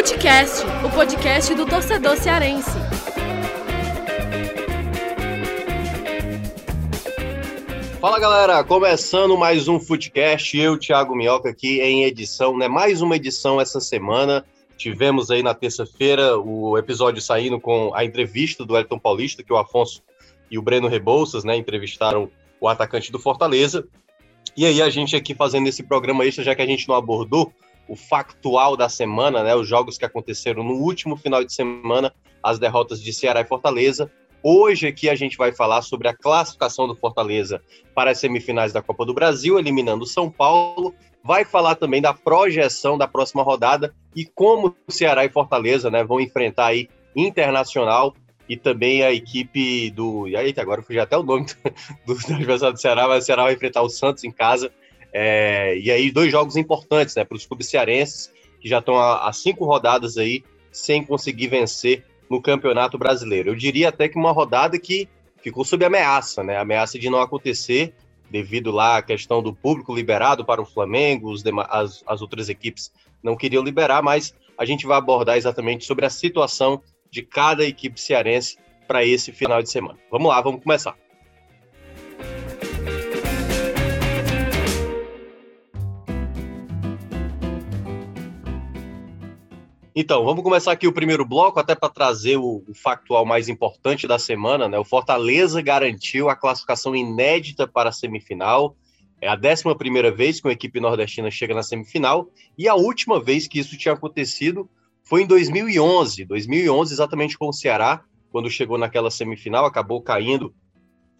Futecast, o podcast do torcedor cearense. Fala galera, começando mais um Footcast, eu, Thiago Minhoca, aqui em edição, né? Mais uma edição essa semana. Tivemos aí na terça-feira o episódio saindo com a entrevista do Elton Paulista, que o Afonso e o Breno Rebouças, né, entrevistaram o atacante do Fortaleza. E aí a gente aqui fazendo esse programa extra, já que a gente não abordou o factual da semana, né, os jogos que aconteceram no último final de semana, as derrotas de Ceará e Fortaleza. Hoje aqui a gente vai falar sobre a classificação do Fortaleza para as semifinais da Copa do Brasil, eliminando São Paulo. Vai falar também da projeção da próxima rodada e como o Ceará e Fortaleza né, vão enfrentar aí Internacional e também a equipe do. E aí, agora eu fui até o nome do, do adversário do Ceará, mas o Ceará vai enfrentar o Santos em casa. É, e aí, dois jogos importantes né, para os clubes cearenses, que já estão há cinco rodadas aí sem conseguir vencer no Campeonato Brasileiro. Eu diria até que uma rodada que ficou sob ameaça, né? Ameaça de não acontecer, devido lá à questão do público liberado para o Flamengo, as, as outras equipes não queriam liberar, mas a gente vai abordar exatamente sobre a situação de cada equipe cearense para esse final de semana. Vamos lá, vamos começar. Então, vamos começar aqui o primeiro bloco, até para trazer o, o, factual mais importante da semana. Né? O Fortaleza garantiu a classificação inédita para a semifinal. É a 11 vez que uma equipe nordestina chega na semifinal, e a última vez que isso tinha acontecido foi em 2011. 2011, exatamente com o Ceará, quando chegou naquela semifinal, acabou caindo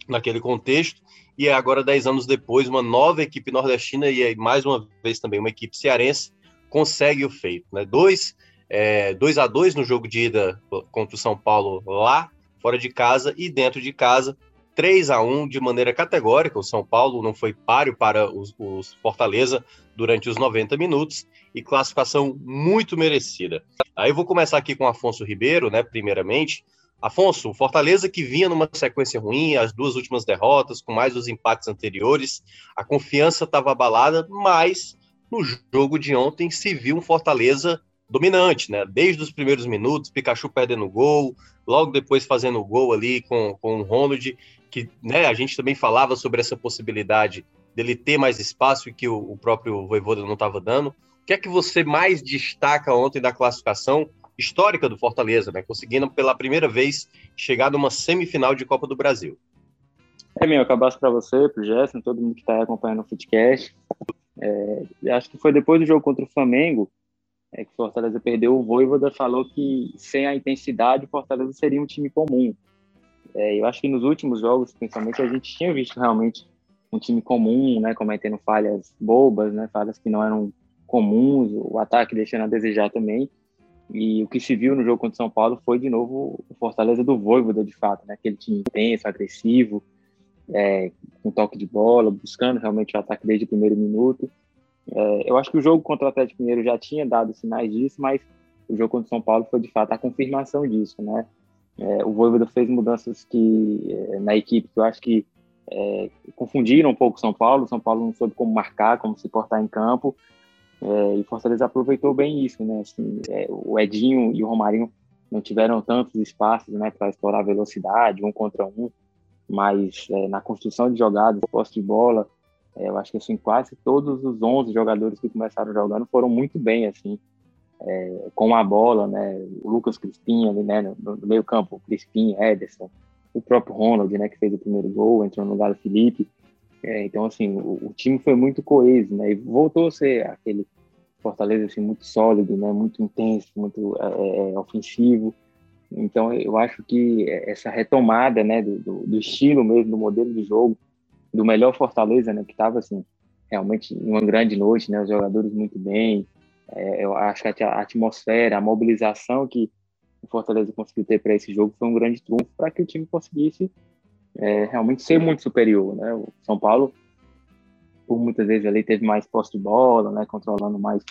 naquele contexto. E agora, 10 anos depois, uma nova equipe nordestina e mais uma vez também uma equipe cearense consegue o feito. Né? Dois é, 2 a 2 no jogo de ida contra o São Paulo lá, fora de casa, e dentro de casa, 3 a 1 de maneira categórica. O São Paulo não foi páreo para os, os Fortaleza durante os 90 minutos e classificação muito merecida. Aí eu vou começar aqui com Afonso Ribeiro, né, primeiramente. Afonso, Fortaleza que vinha numa sequência ruim, as duas últimas derrotas, com mais os empates anteriores, a confiança estava abalada, mas no jogo de ontem se viu um Fortaleza dominante, né? Desde os primeiros minutos, Pikachu perdendo gol, logo depois fazendo gol ali com, com o Ronald, que né, a gente também falava sobre essa possibilidade dele ter mais espaço e que o, o próprio Voivoda não estava dando. O que é que você mais destaca ontem da classificação histórica do Fortaleza, né? Conseguindo pela primeira vez chegar numa semifinal de Copa do Brasil. É, meu, acabaço para você, para o Gerson, todo mundo que está acompanhando o Footcast. É, acho que foi depois do jogo contra o Flamengo é que Fortaleza perdeu, o Voivoda falou que sem a intensidade o Fortaleza seria um time comum. É, eu acho que nos últimos jogos, principalmente, a gente tinha visto realmente um time comum, né, cometendo falhas bobas, né, falhas que não eram comuns, o ataque deixando a desejar também. E o que se viu no jogo contra o São Paulo foi, de novo, o Fortaleza do Voivoda, de fato, né, aquele time intenso, agressivo, é, com toque de bola, buscando realmente o ataque desde o primeiro minuto. É, eu acho que o jogo contra o Atlético Mineiro já tinha dado sinais disso, mas o jogo contra o São Paulo foi de fato a confirmação disso, né? É, o Voivoda fez mudanças que é, na equipe que eu acho que é, confundiram um pouco o São Paulo. O São Paulo não soube como marcar, como se portar em campo. É, e Fortaleza aproveitou bem isso, né? Assim, é, o Edinho e o Romarinho não tiveram tantos espaços, né, para explorar velocidade, um contra um, mas na construção de jogadas, posse de bola, é, eu acho que assim quase todos os 11 jogadores que começaram jogando foram muito bem assim, é, com a bola, né? O Lucas Crispim ali, né, no, no meio campo, Crispim, Ederson, o próprio Ronald, né, que fez o primeiro gol, entrou no lugar do Felipe. É, então assim, o, o, time foi muito coeso, né? E voltou a ser aquele Fortaleza assim muito sólido, né? Muito intenso, muito é, é, é ofensivo. Então eu acho que essa retomada, né, do, do, do estilo mesmo, do modelo de jogo do melhor Fortaleza, né? Que estava assim realmente uma grande noite, né? Os jogadores muito bem. É, eu acho que a atmosfera, a mobilização que o Fortaleza conseguiu ter para esse jogo foi um grande trunfo para que o time conseguisse é, realmente ser muito superior, né? O São Paulo, por muitas vezes ali teve mais posse de bola, né? Controlando mais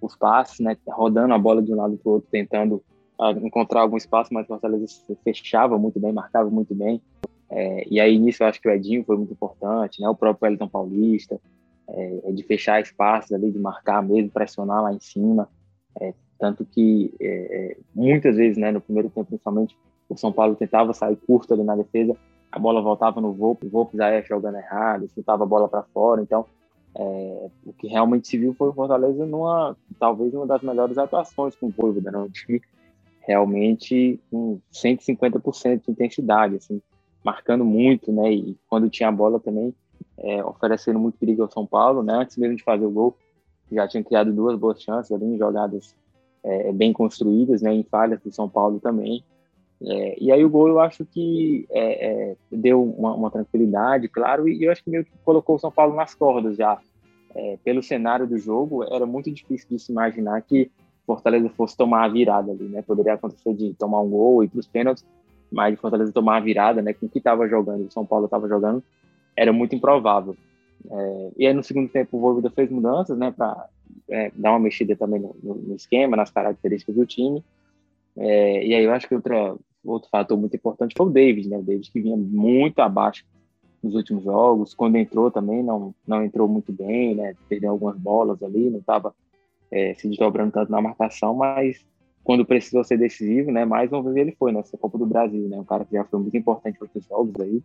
os passes, né? Rodando a bola de um lado para o outro, tentando uh, encontrar algum espaço, mas o Fortaleza fechava muito bem, marcava muito bem. É, e aí nisso eu acho que o Edinho foi muito importante, né? O próprio Wellington Paulista, é, é de fechar espaços ali, de marcar mesmo, pressionar lá em cima. É, Tanto que é, é, muitas vezes, né, no primeiro tempo principalmente, o São Paulo tentava sair curto ali na defesa, a bola voltava no Volpe, o Volpe já ia jogando errado, chutava a bola para fora, então é, o que realmente se viu foi o Fortaleza numa, talvez uma das melhores atuações com o Voivoda, né? um time realmente com 150% de intensidade, assim, marcando muito, né, e quando tinha a bola também, é, oferecendo muito perigo ao São Paulo, né, antes mesmo de fazer o gol, já tinha criado duas boas chances ali jogadas é, bem construídas, né, em falhas do São Paulo também, é, e aí o gol eu acho que é, é, deu uma, uma, tranquilidade, claro, e eu acho que meio que colocou o São Paulo nas cordas já. É, pelo cenário do jogo, era muito difícil de se imaginar que Fortaleza fosse tomar a virada ali, né? Poderia acontecer de tomar um gol e para os pênaltis, mas de Fortaleza tomar a virada, né? Com o que estava jogando, o São Paulo estava jogando, era muito improvável. É, e aí no segundo tempo o Voivoda fez mudanças, né? Para é, dar uma mexida também no, no, esquema, nas características do time. É, e aí eu acho que outra, outro fator muito importante foi o David, né? O David que vinha muito abaixo nos últimos jogos, quando entrou também não, não entrou muito bem, né? Perdeu algumas bolas ali, não estava é, se desdobrando tanto na marcação, mas quando precisou ser decisivo, né? Mais uma vez ele foi nessa Copa do Brasil, né? Um cara que já foi muito importante em outros jogos aí,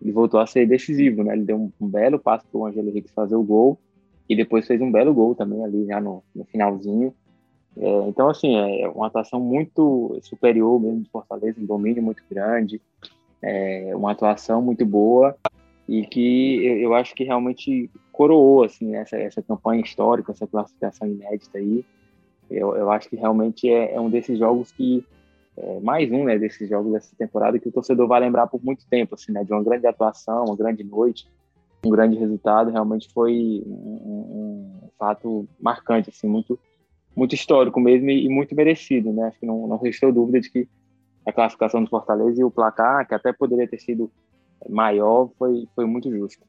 e voltou a ser decisivo, né? Ele deu um, um belo passo para o Angelo Henrique fazer o gol e depois fez um belo gol também ali já no, no finalzinho. É, então, assim, é uma atuação muito superior mesmo de Fortaleza, um domínio muito grande, é, uma atuação muito boa e que eu acho que realmente coroou, assim, essa, essa campanha histórica, essa classificação inédita aí. Eu, eu acho que realmente é, é um desses jogos que, é, mais um, né, desses jogos dessa temporada que o torcedor vai lembrar por muito tempo, assim, né, de uma grande atuação, uma grande noite, um grande resultado, realmente foi um, um, fato marcante, assim, muito muito histórico mesmo e, muito merecido, né? Acho que não, não restou dúvida de que a classificação do Fortaleza e o placar, que até poderia ter sido maior, foi, foi muito justo.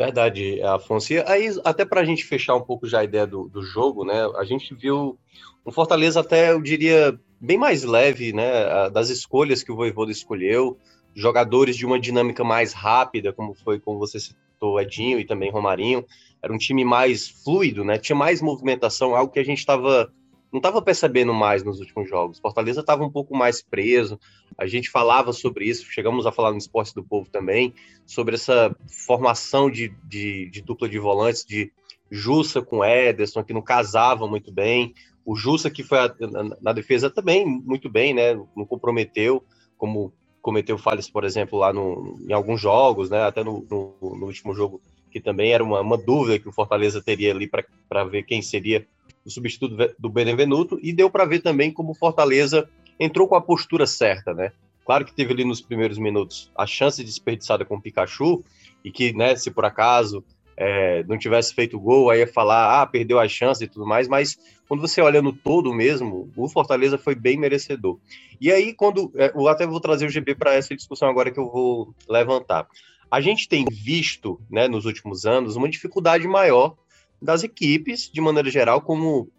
Verdade, Afonso. E aí, até para a gente fechar um pouco já a ideia do, do jogo, né? A gente viu um Fortaleza até, eu diria, bem mais leve, né? Das escolhas que o Voivoda escolheu, jogadores de uma dinâmica mais rápida, como foi como você citou, Edinho e também Romarinho era um time mais fluido, né? Tinha mais movimentação, algo que a gente estava não estava percebendo mais nos últimos jogos. Fortaleza estava um pouco mais preso. A gente falava sobre isso, chegamos a falar no Esporte do Povo também, sobre essa formação de, de, de dupla de volantes, de Jussa com Ederson, que não casava muito bem. O Jussa, que foi a, na, na, defesa também muito bem, né? Não comprometeu, como cometeu falhas, por exemplo, lá no, em alguns jogos, né? Até no, no, no último jogo que também era uma, uma dúvida que o Fortaleza teria ali para ver quem seria o substituto do Benevenuto, e deu para ver também como o Fortaleza entrou com a postura certa, né? Claro que teve ali nos primeiros minutos a chance desperdiçada com o Pikachu, e que, né, se por acaso é, não tivesse feito gol, aí ia falar, ah, perdeu a chance e tudo mais, mas quando você olha no todo mesmo, o Fortaleza foi bem merecedor. E aí, quando. É, eu até vou trazer o GB para essa discussão agora que eu vou levantar a gente tem visto, né, nos últimos anos, uma dificuldade maior das equipes, de maneira geral, como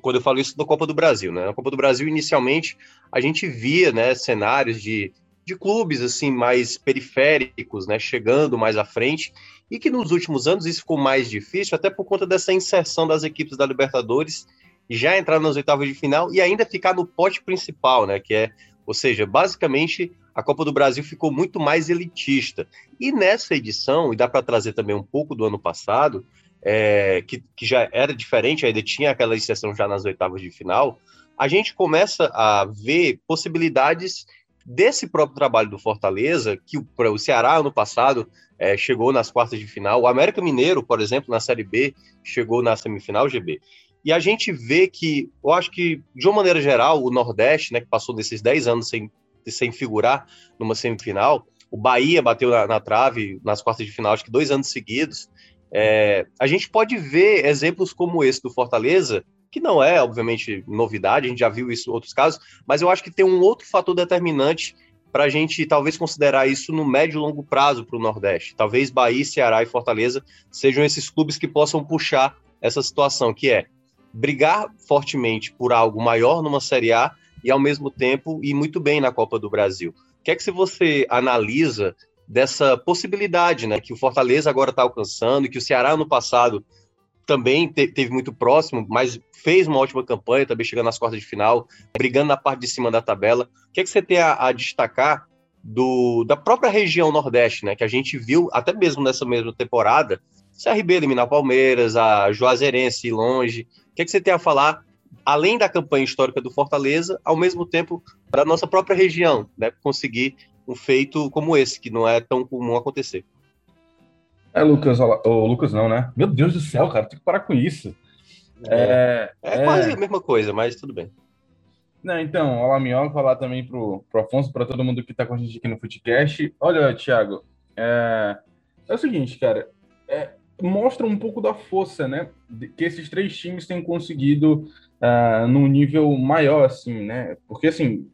quando eu falo isso da Copa do Brasil, né? Na Copa do Brasil, inicialmente, a gente via, né, cenários de, de clubes assim mais periféricos, né, chegando mais à frente, e que nos últimos anos isso ficou mais difícil, até por conta dessa inserção das equipes da Libertadores já entrar nas oitavas de final e ainda ficar no pote principal, né, que é, ou seja, basicamente a Copa do Brasil ficou muito mais elitista. E nessa edição, e dá para trazer também um pouco do ano passado, é, que, que, já era diferente, ainda tinha aquela exceção já nas oitavas de final, a gente começa a ver possibilidades desse próprio trabalho do Fortaleza, que o, Ceará ano passado é, chegou nas quartas de final, o América Mineiro, por exemplo, na Série B, chegou na semifinal GB. E a gente vê que, eu acho que, de uma maneira geral, o Nordeste, né, que passou desses 10 anos sem sem figurar numa semifinal. O Bahia bateu na, na trave nas quartas de final, acho que dois anos seguidos. É, a gente pode ver exemplos como esse do Fortaleza, que não é, obviamente, novidade, a gente já viu isso em outros casos, mas eu acho que tem um outro fator determinante para a gente talvez considerar isso no médio e longo prazo para o Nordeste. Talvez Bahia, Ceará e Fortaleza sejam esses clubes que possam puxar essa situação, que é brigar fortemente por algo maior numa Série A e ao mesmo tempo ir muito bem na Copa do Brasil. O que é que se você analisa dessa possibilidade, né, que o Fortaleza agora está alcançando e que o Ceará no passado também te, teve muito próximo, mas fez uma ótima campanha, também chegando nas quartas de final, brigando na parte de cima da tabela. O que, é que você tem a, a destacar do, da própria região Nordeste, né? Que a gente viu até mesmo nessa mesma temporada, CRB eliminar Palmeiras, a Juazeirense ir longe. O que, é que você tem a falar, além da campanha histórica do Fortaleza, ao mesmo tempo para a nossa própria região, né? Conseguir um feito como esse, que não é tão comum acontecer. É, Lucas, o Lucas não, né? Meu Deus do céu, cara, tem que parar com isso. É, é, é quase a mesma coisa, mas tudo bem. Não, então, olá, Minhoca, falar também pro, pro Afonso, para todo mundo que está com a gente aqui no Footcast. Olha, Thiago, é, é o seguinte, cara, é, mostra um pouco da força, né, que esses três times têm conseguido uh, num nível maior, assim, né, porque, assim,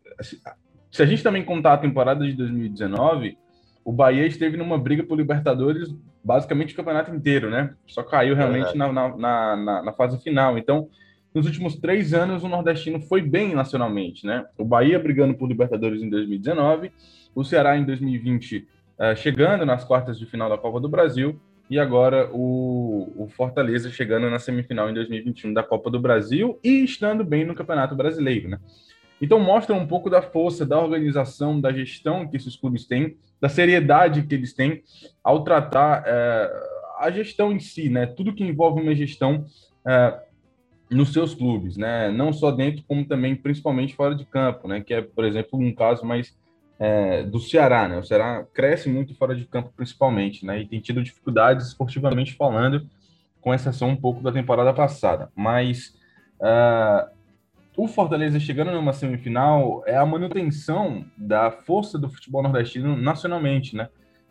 se a gente também contar a temporada de 2019, o Bahia esteve numa briga por Libertadores basicamente o campeonato inteiro, né? Só caiu realmente na, na, na, na, fase final. Então, nos últimos três anos, o nordestino foi bem nacionalmente, né? O Bahia brigando por Libertadores em 2019, o Ceará em 2020 uh, eh, chegando nas quartas de final da Copa do Brasil e agora o, o, Fortaleza chegando na semifinal em 2021 da Copa do Brasil e estando bem no Campeonato Brasileiro, né? Então mostra um pouco da força, da organização, da gestão que esses clubes têm, da seriedade que eles têm ao tratar é, a gestão em si, né? Tudo que envolve uma gestão é, nos seus clubes, né? Não só dentro, como também principalmente fora de campo, né? Que é, por exemplo, um caso mais é, do Ceará, né? O Ceará cresce muito fora de campo, principalmente, né? E tem tido dificuldades esportivamente falando, com exceção um pouco da temporada passada. Mas uh, o Fortaleza chegando numa semifinal é a manutenção da força do futebol nordestino nacionalmente, né?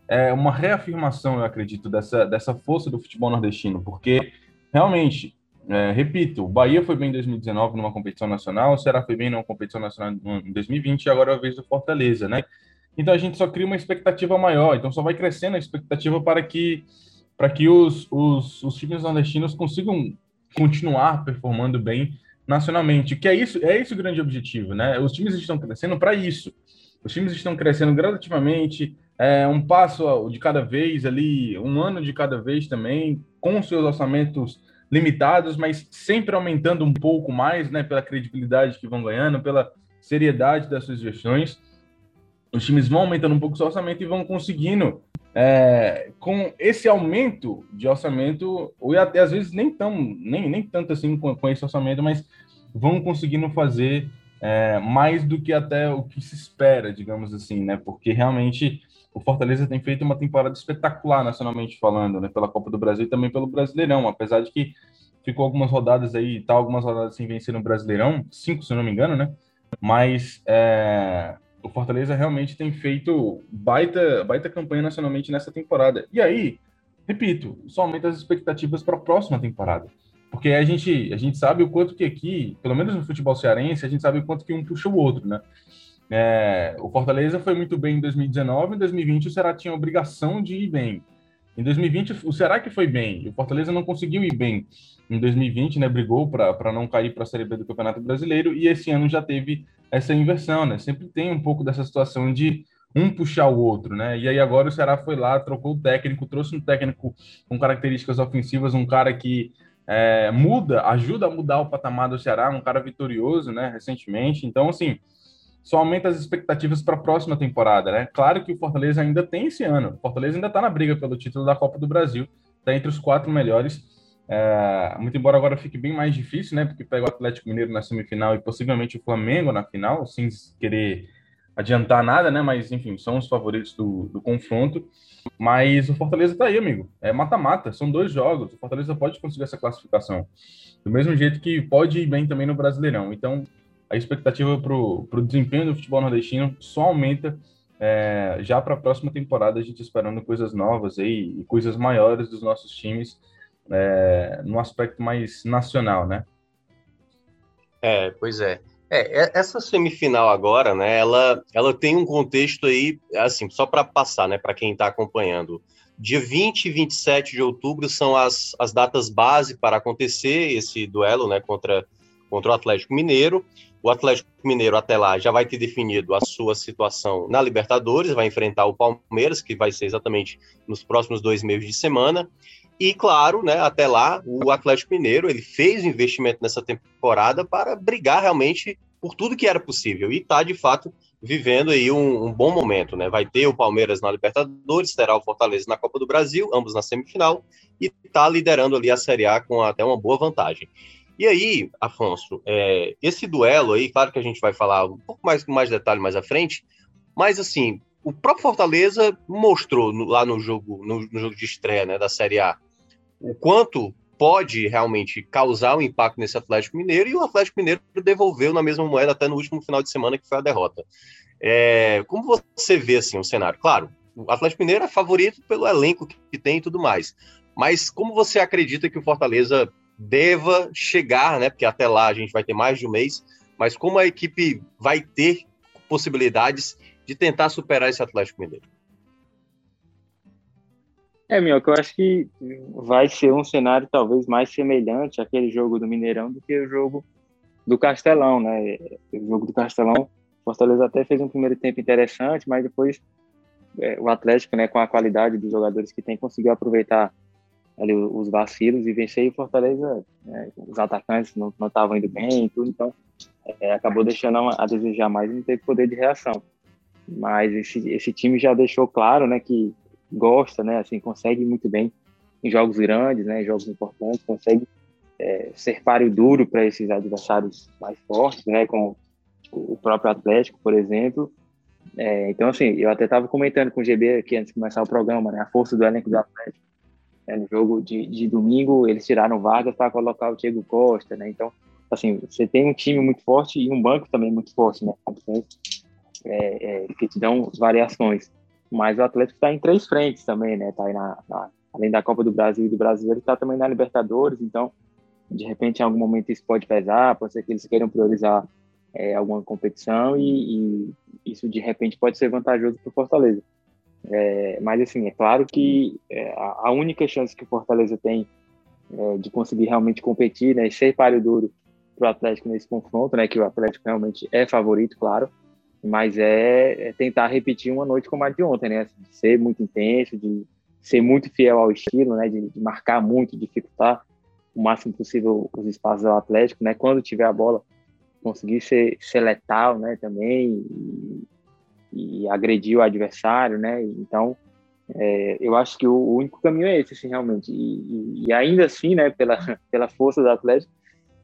É uma reafirmação, eu acredito, dessa, dessa força do futebol nordestino, porque realmente, é, repito, o Bahia foi bem em 2019 numa competição nacional, o Ceará foi bem numa competição nacional em 2020 e agora é a vez do Fortaleza, né? Então a gente só cria uma expectativa maior, então só vai crescendo a expectativa para que, para que os, os, os times nordestinos consigam continuar performando bem nacionalmente, que é isso, é esse o grande objetivo, né? Os times estão crescendo para isso. Os times estão crescendo gradativamente, é, um passo de cada vez ali, um ano de cada vez também, com seus orçamentos limitados, mas sempre aumentando um pouco mais, né? Pela credibilidade que vão ganhando, pela seriedade das suas gestões. Os times vão aumentando um pouco o seu orçamento e vão conseguindo é, com esse aumento de orçamento, ou até às vezes nem tão, nem, nem tanto assim com, com esse orçamento, mas vão conseguindo fazer é, mais do que até o que se espera, digamos assim, né? Porque realmente o Fortaleza tem feito uma temporada espetacular nacionalmente falando, né? Pela Copa do Brasil e também pelo Brasileirão, apesar de que ficou algumas rodadas aí, tá algumas rodadas sem vencer no Brasileirão, cinco se não me engano, né? Mas é, o Fortaleza realmente tem feito baita, baita campanha nacionalmente nessa temporada. E aí, repito, só aumenta as expectativas para a próxima temporada. Porque a gente, a gente sabe o quanto que aqui, pelo menos no futebol cearense, a gente sabe o quanto que um puxa o outro, né? É, o Fortaleza foi muito bem em 2019, em 2020 o Ceará tinha a obrigação de ir bem. Em 2020 o Ceará que foi bem, o Fortaleza não conseguiu ir bem. Em 2020, né, brigou para não cair para a Série B do Campeonato Brasileiro, e esse ano já teve essa inversão, né? Sempre tem um pouco dessa situação de um puxar o outro, né? E aí agora o Ceará foi lá, trocou o técnico, trouxe um técnico com características ofensivas, um cara que é, muda, ajuda a mudar o patamar do Ceará, um cara vitorioso, né? Recentemente. Então, assim, só aumenta as expectativas para a próxima temporada, né? Claro que o Fortaleza ainda tem esse ano. O Fortaleza ainda está na briga pelo título da Copa do Brasil, está entre os quatro melhores. É, muito embora agora fique bem mais difícil, né? Porque pega o Atlético Mineiro na semifinal e possivelmente o Flamengo na final, sem querer adiantar nada, né? Mas enfim, são os favoritos do, do confronto. Mas o Fortaleza tá aí, amigo. É mata-mata, são dois jogos. O Fortaleza pode conseguir essa classificação. Do mesmo jeito que pode ir bem também no Brasileirão. Então, a expectativa para o desempenho do futebol nordestino só aumenta é, já para a próxima temporada, a gente esperando coisas novas aí, e coisas maiores dos nossos times é, no aspecto mais nacional, né? É, pois é. É, essa semifinal agora, né, ela, ela tem um contexto aí, assim, só para passar, né, para quem está acompanhando. Dia 20 e 27 de outubro são as, as datas base para acontecer esse duelo, né, contra, contra o Atlético Mineiro. O Atlético Mineiro, até lá, já vai ter definido a sua situação na Libertadores, vai enfrentar o Palmeiras, que vai ser exatamente nos próximos dois meses de semana. E, claro, né, até lá, o Atlético Mineiro ele fez investimento nessa temporada para brigar realmente por tudo que era possível. E está, de fato, vivendo aí um, um, bom momento, né? Vai ter o Palmeiras na Libertadores, terá o Fortaleza na Copa do Brasil, ambos na semifinal, e está liderando ali a Série A com até uma boa vantagem. E aí, Afonso, é, esse duelo aí, claro que a gente vai falar um pouco mais com mais detalhe mais à frente, mas assim, o próprio Fortaleza mostrou no, lá no jogo, no, no, jogo de estreia né, da Série A o quanto pode realmente causar um impacto nesse Atlético Mineiro e o Atlético Mineiro devolveu na mesma moeda até no último final de semana que foi a derrota. É, como você vê assim o cenário? Claro, o Atlético Mineiro é favorito pelo elenco que tem e tudo mais, mas como você acredita que o Fortaleza deva chegar, né? Porque até lá a gente vai ter mais de um mês, mas como a equipe vai ter possibilidades de tentar superar esse Atlético Mineiro? É, meu, eu acho que vai ser um cenário talvez mais semelhante àquele jogo do Mineirão do que o jogo do Castelão, né? O jogo do Castelão, Fortaleza até fez um primeiro tempo interessante, mas depois é, o Atlético, né, com a qualidade dos jogadores que tem, conseguiu aproveitar ali os vacilos e vencer e Fortaleza, né, os atacantes não estavam indo bem e tudo, então é, acabou deixando a desejar mais e não teve poder de reação. Mas esse, esse time já deixou claro, né, que gosta, né, assim, consegue muito bem em jogos grandes, né, em jogos importantes, consegue é, ser páreo duro para esses adversários mais fortes, né, com o próprio Atlético, por exemplo. É, então, assim, eu até estava comentando com o GB aqui antes de começar o programa, né, a força do elenco do Atlético é, no jogo de, de domingo, eles tiraram Vargas para colocar o Diego Costa, né? Então, assim, você tem um time muito forte e um banco também muito forte, né? É, é, que te dão variações. Mas o Atlético está em três frentes também, né? Tá aí na, na, além da Copa do Brasil e do Brasileiro, está também na Libertadores. Então, de repente, em algum momento isso pode pesar, pode ser que eles queiram priorizar é, alguma competição e, e, isso de repente pode ser vantajoso para o Fortaleza. É, mas assim, é claro que é, a, única chance que o Fortaleza tem é, de conseguir realmente competir, né, ser páreo duro para o Atlético nesse confronto, né, que o Atlético realmente é favorito, claro, mas é, é tentar repetir uma noite como a de ontem, né, assim, de ser muito intenso, de ser muito fiel ao estilo, né, de, de marcar muito, dificultar o máximo possível os espaços do Atlético, né, quando tiver a bola conseguir ser, ser letal, né, também e, e agredir o adversário, né? Então, é, eu acho que o, o, único caminho é esse, assim, realmente. E, e, e, ainda assim, né, pela, pela força do Atlético,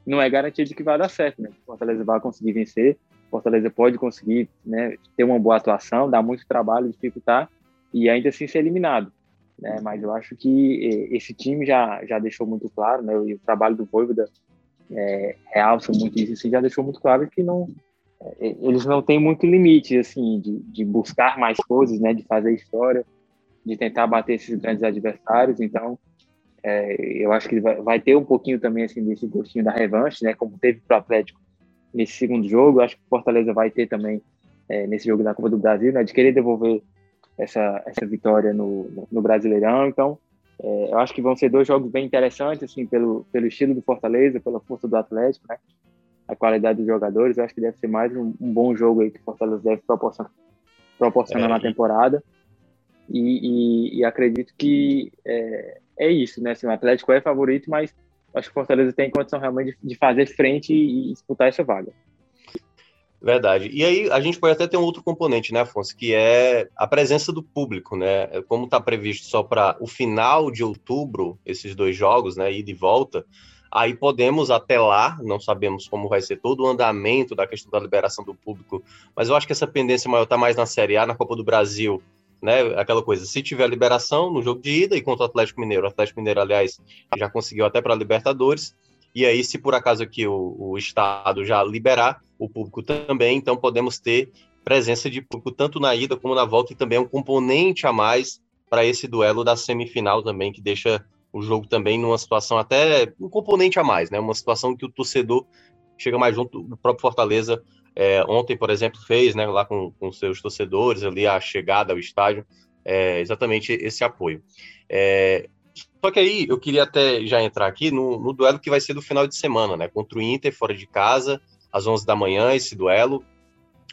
não é garantia de que vai dar certo, né? O Fortaleza vai conseguir vencer, Fortaleza pode conseguir né, ter uma boa atuação, dar muito trabalho, dificultar e ainda assim ser eliminado. Né? Mas eu acho que esse time já, já deixou muito claro, né? E o trabalho do Voivoda é, realça muito isso, assim, já deixou muito claro que não, é, eles não têm muito limite, assim, de, de buscar mais coisas, né, de fazer história, de tentar bater esses grandes adversários. Então, é, eu acho que vai, vai, ter um pouquinho também, assim, desse gostinho da revanche, né, como teve para o Atlético nesse segundo jogo. Acho que o Fortaleza vai ter também é, nesse jogo da Copa do Brasil, né, de querer devolver essa, essa vitória no, no Brasileirão. Então, é, eu acho que vão ser dois jogos bem interessantes, assim, pelo, pelo estilo do Fortaleza, pela força do Atlético, né? a qualidade dos jogadores. Eu acho que deve ser mais um, um bom jogo aí que o Fortaleza deve proporcionar, proporcionar é. na temporada. E, e, e acredito que é, é, isso, né? Assim, o Atlético é favorito, mas acho que o Fortaleza tem condição realmente de, de fazer frente e, disputar essa vaga. Verdade. E aí a gente pode até ter um outro componente, né, Afonso, que é a presença do público, né? Como está previsto só para o final de outubro, esses dois jogos, né, e volta, Aí podemos até lá, não sabemos como vai ser todo o andamento da questão da liberação do público, mas eu acho que essa pendência maior está mais na Série A, na Copa do Brasil, né? Aquela coisa, se tiver liberação no jogo de ida e contra o Atlético Mineiro, o Atlético Mineiro, aliás, já conseguiu até para a Libertadores, e aí, se por acaso aqui o, o Estado já liberar o público também, então podemos ter presença de público tanto na ida como na volta, e também é um componente a mais para esse duelo da semifinal também, que deixa o jogo também numa situação até um componente a mais, né? Uma situação que o torcedor chega mais junto. O próprio Fortaleza é, ontem, por exemplo, fez, né? Lá com, com seus torcedores ali a chegada ao estádio, é, exatamente esse apoio. É, só que aí eu queria até já entrar aqui no, no, duelo que vai ser do final de semana, né? Contra o Inter fora de casa. às 11 da manhã, esse duelo.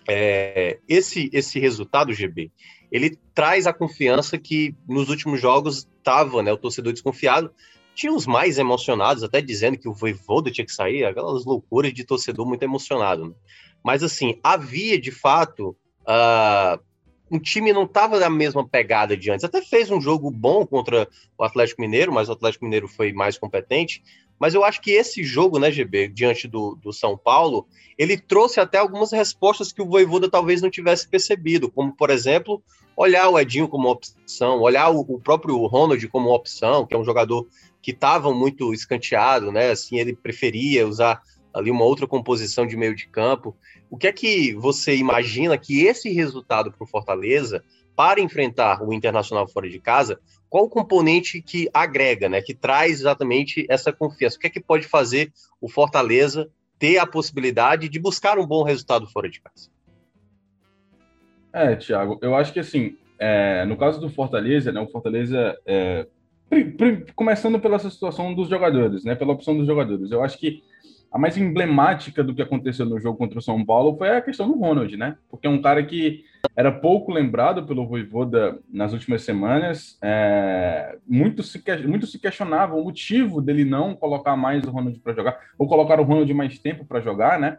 É, esse, esse resultado, GB, ele traz a confiança que nos últimos jogos estava, né, o torcedor desconfiado, tinha os mais emocionados, até dizendo que o Voivoda tinha que sair, aquelas loucuras de torcedor muito emocionado. Né? Mas, assim, havia, de fato, uh, um time não estava na mesma pegada de antes. Até fez um jogo bom contra o Atlético Mineiro, mas o Atlético Mineiro foi mais competente. Mas eu acho que esse jogo, né, GB, diante do, do São Paulo, ele trouxe até algumas respostas que o Voivoda talvez não tivesse percebido, como, por exemplo, olhar o Edinho como opção, olhar o, o próprio Ronald como opção, que é um jogador que estava muito escanteado, né? Assim, ele preferia usar ali uma outra composição de meio de campo. O que é que você imagina que esse resultado para o Fortaleza, para enfrentar o Internacional fora de casa, qual o componente que agrega, né, que traz exatamente essa confiança? O que é que pode fazer o Fortaleza ter a possibilidade de buscar um bom resultado fora de casa? É, Thiago, eu acho que assim, é, no caso do Fortaleza, né, o Fortaleza, é, começando pela situação dos jogadores, né, pela opção dos jogadores, eu acho que a mais emblemática do que aconteceu no jogo contra o São Paulo foi a questão do Ronald, né? Porque é um cara que era pouco lembrado pelo Voivoda nas últimas semanas, é, muito, se, muito se questionava o motivo dele não colocar mais o Ronald para jogar, ou colocar o Ronald mais tempo para jogar, né?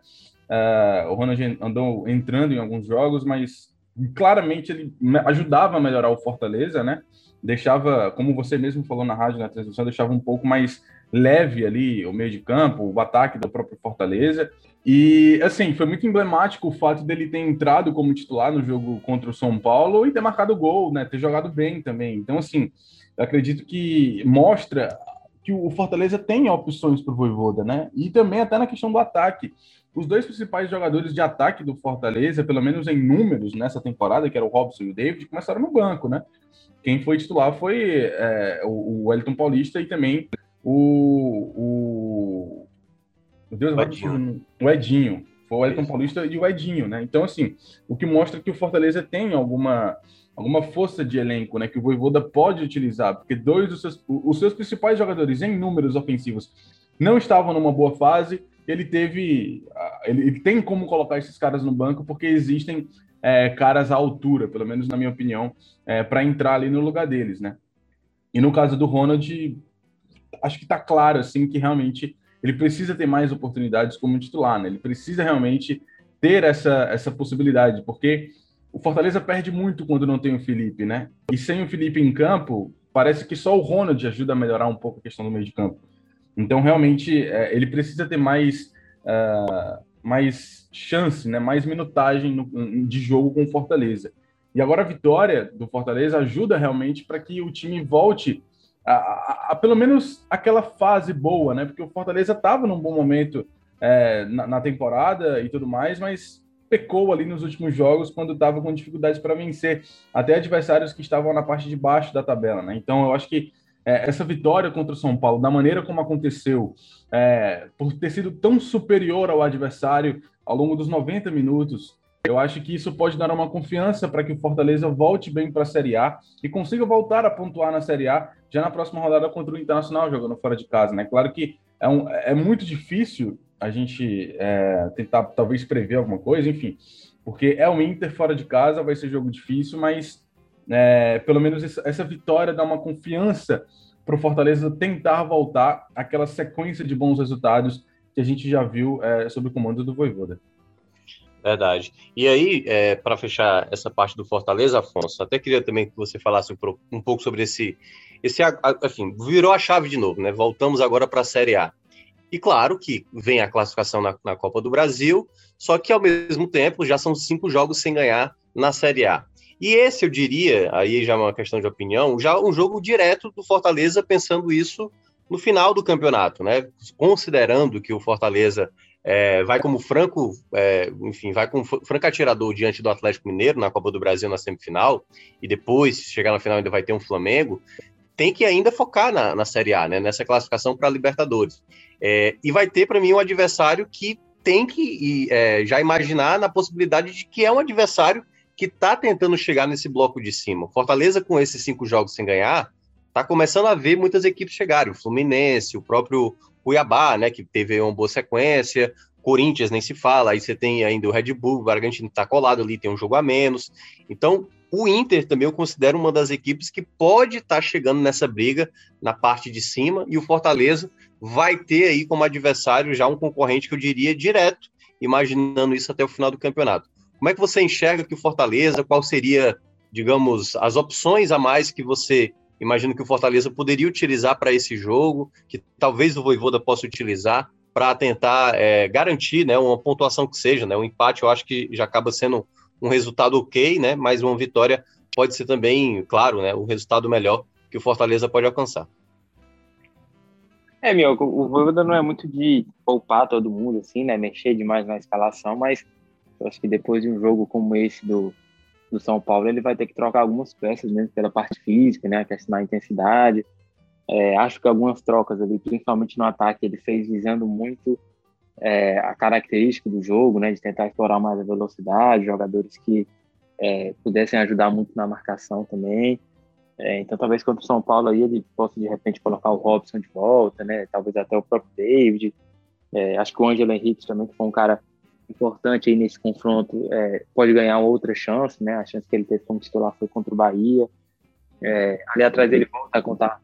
É, o Ronald andou entrando em alguns jogos, mas claramente ele ajudava a melhorar o Fortaleza, né? Deixava, como você mesmo falou na rádio, na transmissão, deixava um pouco mais leve ali o meio de campo, o ataque do próprio Fortaleza. E, assim, foi muito emblemático o fato dele ter entrado como titular no jogo contra o São Paulo e ter marcado gol, né? Ter jogado bem também. Então, assim, acredito que mostra que o Fortaleza tem opções para o Voivoda, né? E também até na questão do ataque. Os dois principais jogadores de ataque do Fortaleza, pelo menos em números nessa temporada, que era o Robson e o David, começaram no banco, né? Quem foi titular foi é, o Wellington Paulista e também o. o meu Deus, o Edinho. o Edinho. Foi o Elton Paulista e o Edinho, né? Então, assim, o que mostra que o Fortaleza tem alguma, alguma força de elenco, né? Que o Voivoda pode utilizar, porque dois dos seus, os seus principais jogadores em números ofensivos não estavam numa boa fase. Ele teve. Ele, ele tem como colocar esses caras no banco, porque existem é, caras à altura, pelo menos na minha opinião, é, para entrar ali no lugar deles, né? E no caso do Ronald, acho que está claro assim que realmente ele precisa ter mais oportunidades como titular, né? Ele precisa realmente ter essa, essa possibilidade, porque o Fortaleza perde muito quando não tem o Felipe, né? E sem o Felipe em campo, parece que só o Ronald ajuda a melhorar um pouco a questão do meio de campo. Então, realmente, é, ele precisa ter mais, uh, mais chance, né? mais minutagem no, de jogo com o Fortaleza. E agora a vitória do Fortaleza ajuda realmente para que o time volte a, a, a, pelo menos aquela fase boa, né? Porque o Fortaleza estava num bom momento é, na, na, temporada e tudo mais, mas pecou ali nos últimos jogos quando estava com dificuldades para vencer até adversários que estavam na parte de baixo da tabela, né? Então eu acho que é, essa vitória contra o São Paulo, da maneira como aconteceu, é, por ter sido tão superior ao adversário ao longo dos 90 minutos, eu acho que isso pode dar uma confiança para que o Fortaleza volte bem para a Série A e consiga voltar a pontuar na Série A já na próxima rodada contra o Internacional, jogando fora de casa. Né? Claro que é, um, é muito difícil a gente é, tentar talvez prever alguma coisa, enfim, porque é o Inter fora de casa, vai ser jogo difícil, mas é, pelo menos essa, vitória dá uma confiança para o Fortaleza tentar voltar àquela sequência de bons resultados que a gente já viu é, sob o comando do Voivoda. Verdade. E aí, é, para fechar essa parte do Fortaleza, Afonso, até queria também que você falasse um, um pouco sobre esse, esse, enfim, virou a chave de novo, né? Voltamos agora para a Série A. E claro que vem a classificação na, na, Copa do Brasil, só que ao mesmo tempo já são cinco jogos sem ganhar na Série A. E esse, eu diria, aí já é uma questão de opinião, já um jogo direto do Fortaleza pensando isso no final do campeonato, né? Considerando que o Fortaleza é, vai como franco, é, enfim, vai como franco atirador diante do Atlético Mineiro na Copa do Brasil na semifinal, e depois, se chegar na final, ainda vai ter um Flamengo, tem que ainda focar na, na Série A, né, nessa classificação para Libertadores. É, e vai ter, para mim, um adversário que tem que é, já imaginar na possibilidade de que é um adversário que está tentando chegar nesse bloco de cima. Fortaleza, com esses cinco jogos sem ganhar, está começando a ver muitas equipes chegarem. O Fluminense, o próprio Cuiabá, né, que teve uma boa sequência, Corinthians nem se fala, aí você tem ainda o Red Bull, o Bragantino está colado ali, tem um jogo a menos. Então, o Inter também eu considero uma das equipes que pode estar tá chegando nessa briga na parte de cima, e o Fortaleza vai ter aí como adversário já um concorrente que eu diria direto, imaginando isso até o final do campeonato. Como é que você enxerga que o Fortaleza, qual seria, digamos, as opções a mais que você imagina que o Fortaleza poderia utilizar para esse jogo, que talvez o Voivoda possa utilizar para tentar é, garantir né, uma pontuação que seja, né? Um empate eu acho que já acaba sendo um resultado ok, né? Mas uma vitória pode ser também, claro, né? O resultado melhor que o Fortaleza pode alcançar. É, meu, o Voivoda não é muito de poupar todo mundo, assim, né? Mexer demais na escalação, mas eu acho que depois de um jogo como esse do, do São Paulo, ele vai ter que trocar algumas peças mesmo pela parte física, né? Questão da intensidade. É, acho que algumas trocas ali, principalmente no ataque, ele fez visando muito é, a característica do jogo, né? De tentar explorar mais a velocidade, jogadores que é, pudessem ajudar muito na marcação também. É, então, talvez contra o São Paulo aí ele possa de repente colocar o Robson de volta, né? Talvez até o próprio David. É, acho que o Ângelo Henrique também, que foi um cara importante aí nesse confronto, é, pode ganhar outra chance, né? A chance que ele teve como titular foi contra o Bahia. É, ali atrás ele volta a contar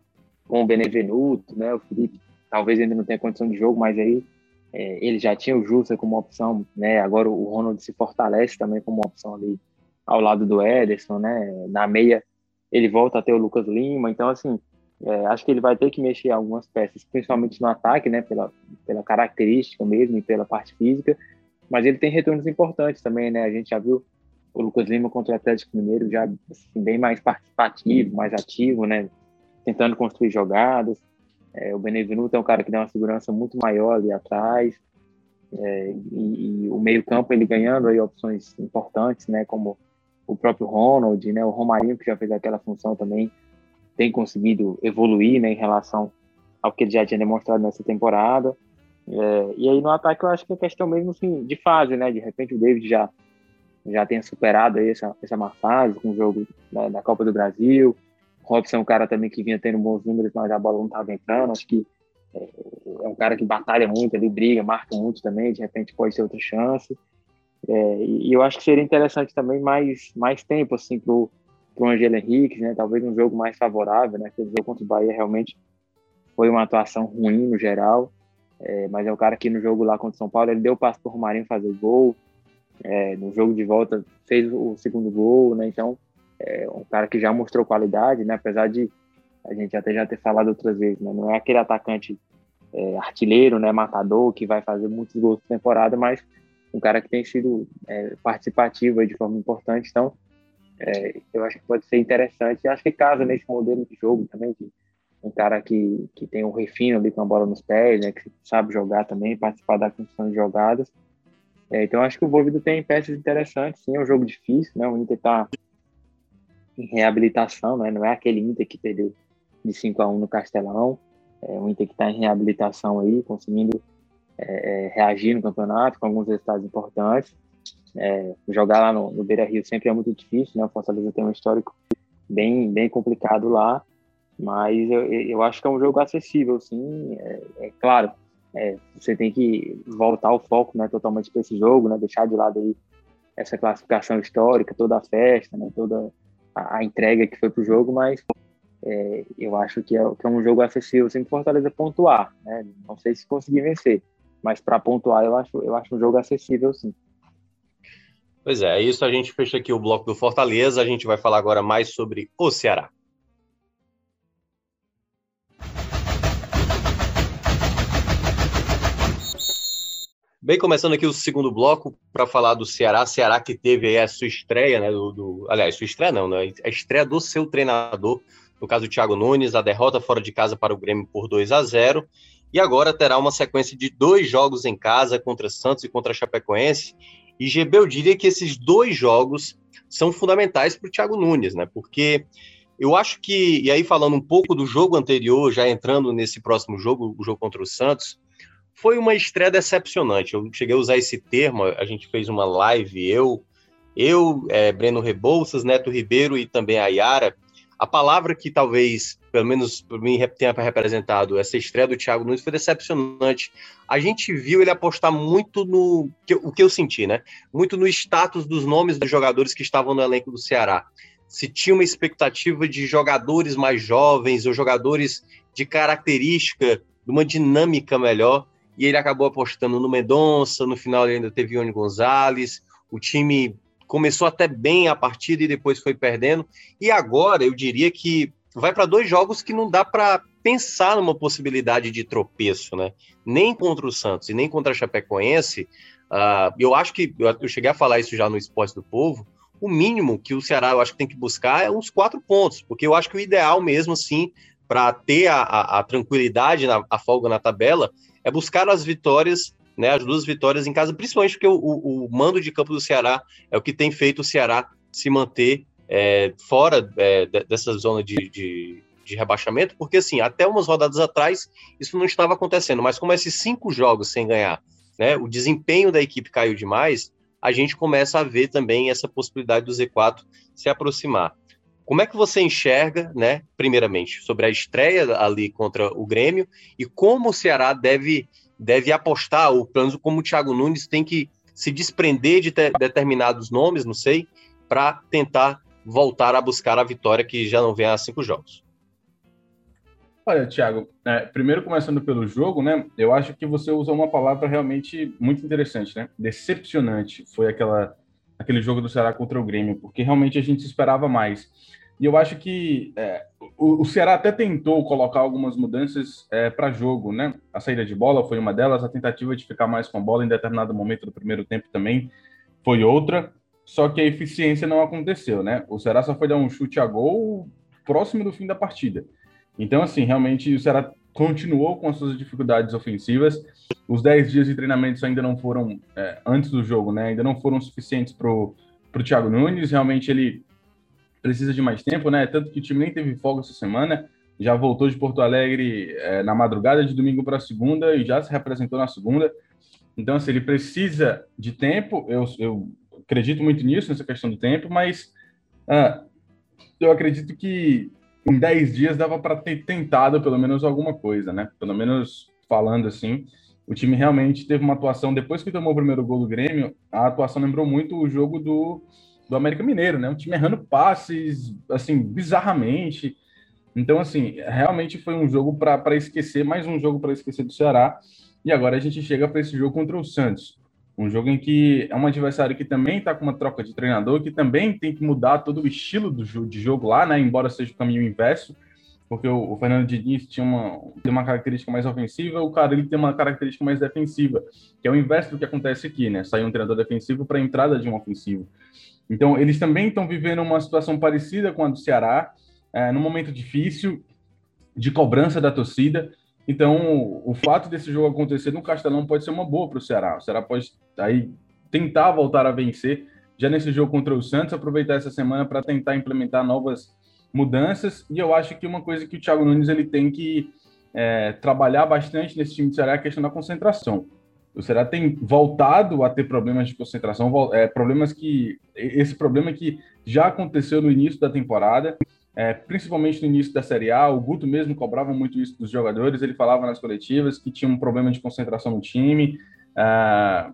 com o Benevenuto, né? O Felipe talvez ainda não tenha condição de jogo, mas aí é, ele já tinha o Justa como opção, né? Agora o Ronald se fortalece também como opção ali ao lado do Ederson, né? Na meia ele volta a ter o Lucas Lima, então assim, é, acho que ele vai ter que mexer algumas peças, principalmente no ataque, né? Pela, pela característica mesmo e pela parte física, mas ele tem retornos importantes também, né? A gente já viu o Lucas Lima contra o Atlético Mineiro já assim, bem mais participativo, mais ativo, né? Tentando construir jogadas. É, o Benevenuto é um cara que dá uma segurança muito maior ali atrás. É, e, e, o meio campo ele ganhando aí opções importantes, né? Como o próprio Ronald, né? O Romarinho que já fez aquela função também tem conseguido evoluir, né? Em relação ao que ele já tinha demonstrado nessa temporada. É, e aí no ataque eu acho que é questão mesmo assim, de fase, né? De repente o David já já tenha superado aí essa, essa má fase com o jogo da, da Copa do Brasil. O Robson é um cara também que vinha tendo bons números, mas a bola não estava entrando. Acho que é, é, um cara que batalha muito, ele briga, marca muito também. De repente pode ter outra chance. É, e, eu acho que seria interessante também mais, mais tempo assim pro pro Angelo Henrique, né? Talvez um jogo mais favorável, né? O jogo contra o Bahia realmente foi uma atuação ruim no geral. É, mas é o cara que no jogo lá contra o São Paulo, ele deu passo para o Romarinho fazer gol. É, no jogo de volta fez o segundo gol, né? Então, é um cara que já mostrou qualidade, né? Apesar de a gente até já ter falado outras vezes, né? Não é aquele atacante é, artilheiro, né? Matador que vai fazer muitos gols por temporada, mas um cara que tem sido é, participativo de forma importante. Então, é, eu acho que pode ser interessante. E acho que casa nesse modelo de jogo também, um cara que, que tem um refino ali com a bola nos pés, né, que sabe jogar também, participar da construção de jogadas. É, então acho que o Volvido tem peças interessantes, sim, é um jogo difícil, né, o Inter está em reabilitação, né, não é aquele Inter que perdeu de 5 a 1 no Castelão, é um Inter que está em reabilitação aí, conseguindo é, é, reagir no campeonato com alguns resultados importantes. É, jogar lá no, no Beira Rio sempre é muito difícil, né? O Fortaleza tem um histórico bem, bem complicado lá. Mas eu, eu acho que é um jogo acessível, sim. É, é claro, é, você tem que voltar o foco né, totalmente para esse jogo, né, deixar de lado aí essa classificação histórica, toda a festa, né, toda a, a entrega que foi para o jogo, mas é, eu acho que é, que é, um jogo acessível, sem Fortaleza pontuar. Né, não sei se conseguir vencer, mas para pontuar eu acho, eu acho um jogo acessível, sim. Pois é, é isso a gente fecha aqui o bloco do Fortaleza. A gente vai falar agora mais sobre o Ceará. Bem, começando aqui o segundo bloco para falar do Ceará. Ceará que teve aí a sua estreia, né? Do, do, aliás, sua estreia não, né? A estreia do seu treinador, no caso do Thiago Nunes, a derrota fora de casa para o Grêmio por 2 a 0 e agora terá uma sequência de dois jogos em casa contra Santos e contra Chapecoense. E GB, eu diria que esses dois jogos são fundamentais para o Thiago Nunes, né? Porque eu acho que, e aí falando um pouco do jogo anterior, já entrando nesse próximo jogo, o jogo contra o Santos, foi uma estreia decepcionante. Eu cheguei a usar esse termo, a gente fez uma live, eu, eu, é, Breno Rebouças, Neto Ribeiro e também a Yara, a palavra que talvez, pelo menos para mim, tenha representado essa estreia do Thiago Nunes foi decepcionante. A gente viu ele apostar muito no. o que eu senti, né? Muito no status dos nomes dos jogadores que estavam no elenco do Ceará. Se tinha uma expectativa de jogadores mais jovens ou jogadores de característica, de uma dinâmica melhor, e ele acabou apostando no Mendonça, no final ele ainda teve Ione Gonzalez, o time começou até bem a partida e depois foi perdendo. E agora eu diria que vai para dois jogos que não dá para pensar numa possibilidade de tropeço, né? Nem contra o Santos e nem contra a Chapecoense. Uh, eu acho que eu cheguei a falar isso já no Esporte do Povo. O mínimo que o Ceará eu acho que tem que buscar é uns quatro pontos, porque eu acho que o ideal mesmo assim para ter a, a, a tranquilidade, na, a folga na tabela, é buscar as vitórias né, as duas vitórias em casa, principalmente porque o, o, o, mando de campo do Ceará é o que tem feito o Ceará se manter é, fora é, dessa zona de, de, de, rebaixamento, porque assim, até umas rodadas atrás isso não estava acontecendo, mas como esses cinco jogos sem ganhar, né, o desempenho da equipe caiu demais, a gente começa a ver também essa possibilidade do Z4 se aproximar. Como é que você enxerga, né, primeiramente, sobre a estreia ali contra o Grêmio e como o Ceará deve deve apostar, ou pelo como o Thiago Nunes tem que se desprender de determinados nomes, não sei, para tentar voltar a buscar a vitória que já não vem há cinco jogos. Olha, Thiago, é, primeiro começando pelo jogo, né? Eu acho que você usou uma palavra realmente muito interessante, né? Decepcionante foi aquela, aquele jogo do Ceará contra o Grêmio, porque realmente a gente esperava mais. E eu acho que é, o, o, Ceará até tentou colocar algumas mudanças é, para jogo, né? A saída de bola foi uma delas, a tentativa de ficar mais com a bola em determinado momento do primeiro tempo também foi outra. Só que a eficiência não aconteceu, né? O Ceará só foi dar um chute a gol próximo do fim da partida. Então, assim, realmente o Ceará continuou com as suas dificuldades ofensivas. Os 10 dias de treinamentos ainda não foram, é, antes do jogo, né? Ainda não foram suficientes para o Thiago Nunes. Realmente ele precisa de mais tempo, né? Tanto que o time nem teve folga essa semana, já voltou de Porto Alegre é, na madrugada de domingo para segunda e já se representou na segunda. Então, assim, ele precisa de tempo, eu, eu acredito muito nisso, nessa questão do tempo, mas ah, eu acredito que em 10 dias dava para ter tentado pelo menos alguma coisa, né? Pelo menos falando assim. O time realmente teve uma atuação, depois que tomou o primeiro gol do Grêmio, a atuação lembrou muito o jogo do do América Mineiro, né? Um time errando passes, assim, bizarramente. Então, assim, realmente foi um jogo para esquecer, mais um jogo para esquecer do Ceará. E agora a gente chega para esse jogo contra o Santos. Um jogo em que é um adversário que também está com uma troca de treinador, que também tem que mudar todo o estilo do jogo, de jogo lá, né? Embora seja o caminho inverso, porque o, o Fernando Diniz tinha uma, tem uma característica mais ofensiva, o cara ele tem uma característica mais defensiva, que é o inverso do que acontece aqui, né? Sair um treinador defensivo para a entrada de um ofensivo. Então, eles também estão vivendo uma situação parecida com a do Ceará, é, num momento difícil de cobrança da torcida. Então, o fato desse jogo acontecer no Castelão pode ser uma boa para o Ceará. O Ceará pode aí tentar voltar a vencer já nesse jogo contra o Santos, aproveitar essa semana para tentar implementar novas mudanças. E eu acho que uma coisa que o Thiago Nunes ele tem que é, trabalhar bastante nesse time do Ceará é a questão da concentração. O Ceará tem voltado a ter problemas de concentração, é, problemas que esse problema que já aconteceu no início da temporada, é, principalmente no início da Série A. O Guto mesmo cobrava muito isso dos jogadores. Ele falava nas coletivas que tinha um problema de concentração no time. É,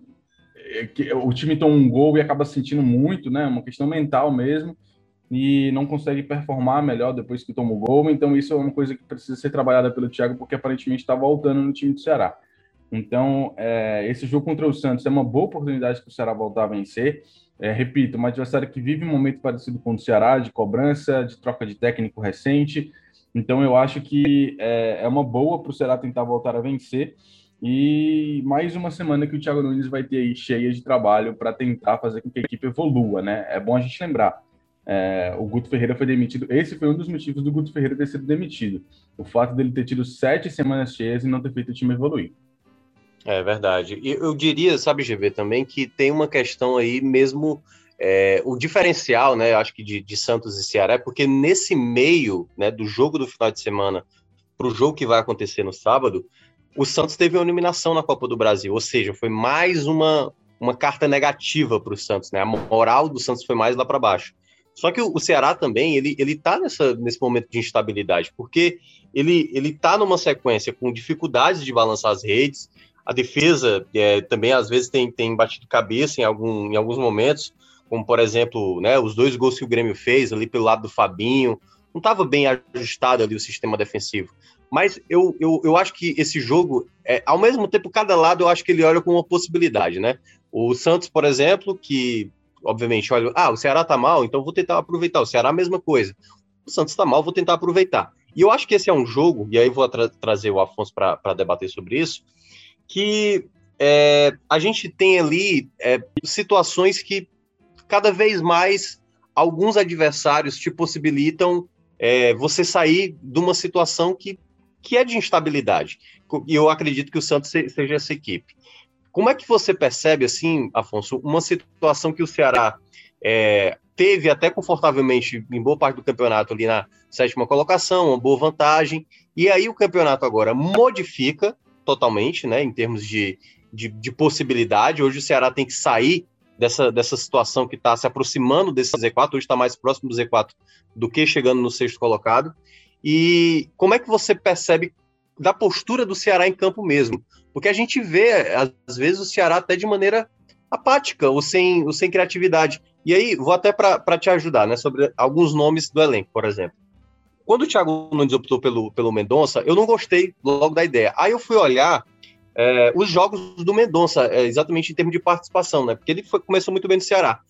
que o time toma um gol e acaba sentindo muito, né? Uma questão mental mesmo e não consegue performar melhor depois que toma o gol. Então, isso é uma coisa que precisa ser trabalhada pelo Thiago, porque aparentemente está voltando no time do Ceará. Então, é, esse jogo contra o Santos é uma boa oportunidade para o Ceará voltar a vencer. É, repito, um adversário que vive um momento parecido com o do Ceará, de cobrança, de troca de técnico recente. Então, eu acho que é, é uma boa para o Ceará tentar voltar a vencer. E mais uma semana que o Thiago Nunes vai ter aí cheia de trabalho para tentar fazer com que a equipe evolua, né? É bom a gente lembrar. É, o Guto Ferreira foi demitido. Esse foi um dos motivos do Guto Ferreira ter sido demitido. O fato dele ter tido sete semanas cheias e não ter feito o time evoluir. É verdade. E eu diria, sabe, GV, também, que tem uma questão aí mesmo. É, o diferencial, né, acho que de, de, Santos e Ceará, é porque nesse meio né, do jogo do final de semana para o jogo que vai acontecer no sábado, o Santos teve uma eliminação na Copa do Brasil, ou seja, foi mais uma, uma carta negativa para o Santos, né? A moral do Santos foi mais lá para baixo. Só que o, o Ceará também, ele, ele tá nessa, nesse momento de instabilidade, porque ele, ele tá numa sequência com dificuldades de balançar as redes, a defesa é, também às vezes tem, tem batido cabeça em, algum, em alguns momentos, como por exemplo, né, os dois gols que o Grêmio fez ali pelo lado do Fabinho, não estava bem ajustado ali o sistema defensivo. Mas eu, eu, eu acho que esse jogo, é, ao mesmo tempo, cada lado eu acho que ele olha com uma possibilidade, né? O Santos, por exemplo, que obviamente olha, ah, o Ceará tá mal, então vou tentar aproveitar. O Ceará, a mesma coisa. O Santos tá mal, vou tentar aproveitar. E eu acho que esse é um jogo, e aí vou tra trazer o Afonso para debater sobre isso, que é, a gente tem ali é, situações que cada vez mais alguns adversários te possibilitam é, você sair de uma situação que, que é de instabilidade. E eu acredito que o Santos seja essa equipe. Como é que você percebe, assim, Afonso, uma situação que o Ceará é, teve até confortavelmente em boa parte do campeonato ali na sétima colocação, uma boa vantagem, e aí o campeonato agora modifica totalmente, né, em termos de, de, de possibilidade. Hoje o Ceará tem que sair dessa, dessa situação que está se aproximando desse Z4, hoje está mais próximo do Z4 do que chegando no sexto colocado. E como é que você percebe da postura do Ceará em campo mesmo? Porque a gente vê, às vezes, o Ceará até de maneira apática ou sem, ou sem criatividade. E aí, vou até para te ajudar, né, sobre alguns nomes do elenco, por exemplo. Quando o Thiago Nunes optou pelo, pelo Mendonça, eu não gostei logo da ideia. Aí eu fui olhar é, os jogos do Mendonça, é, exatamente em termos de participação, né? Porque ele foi, começou muito bem no Ceará.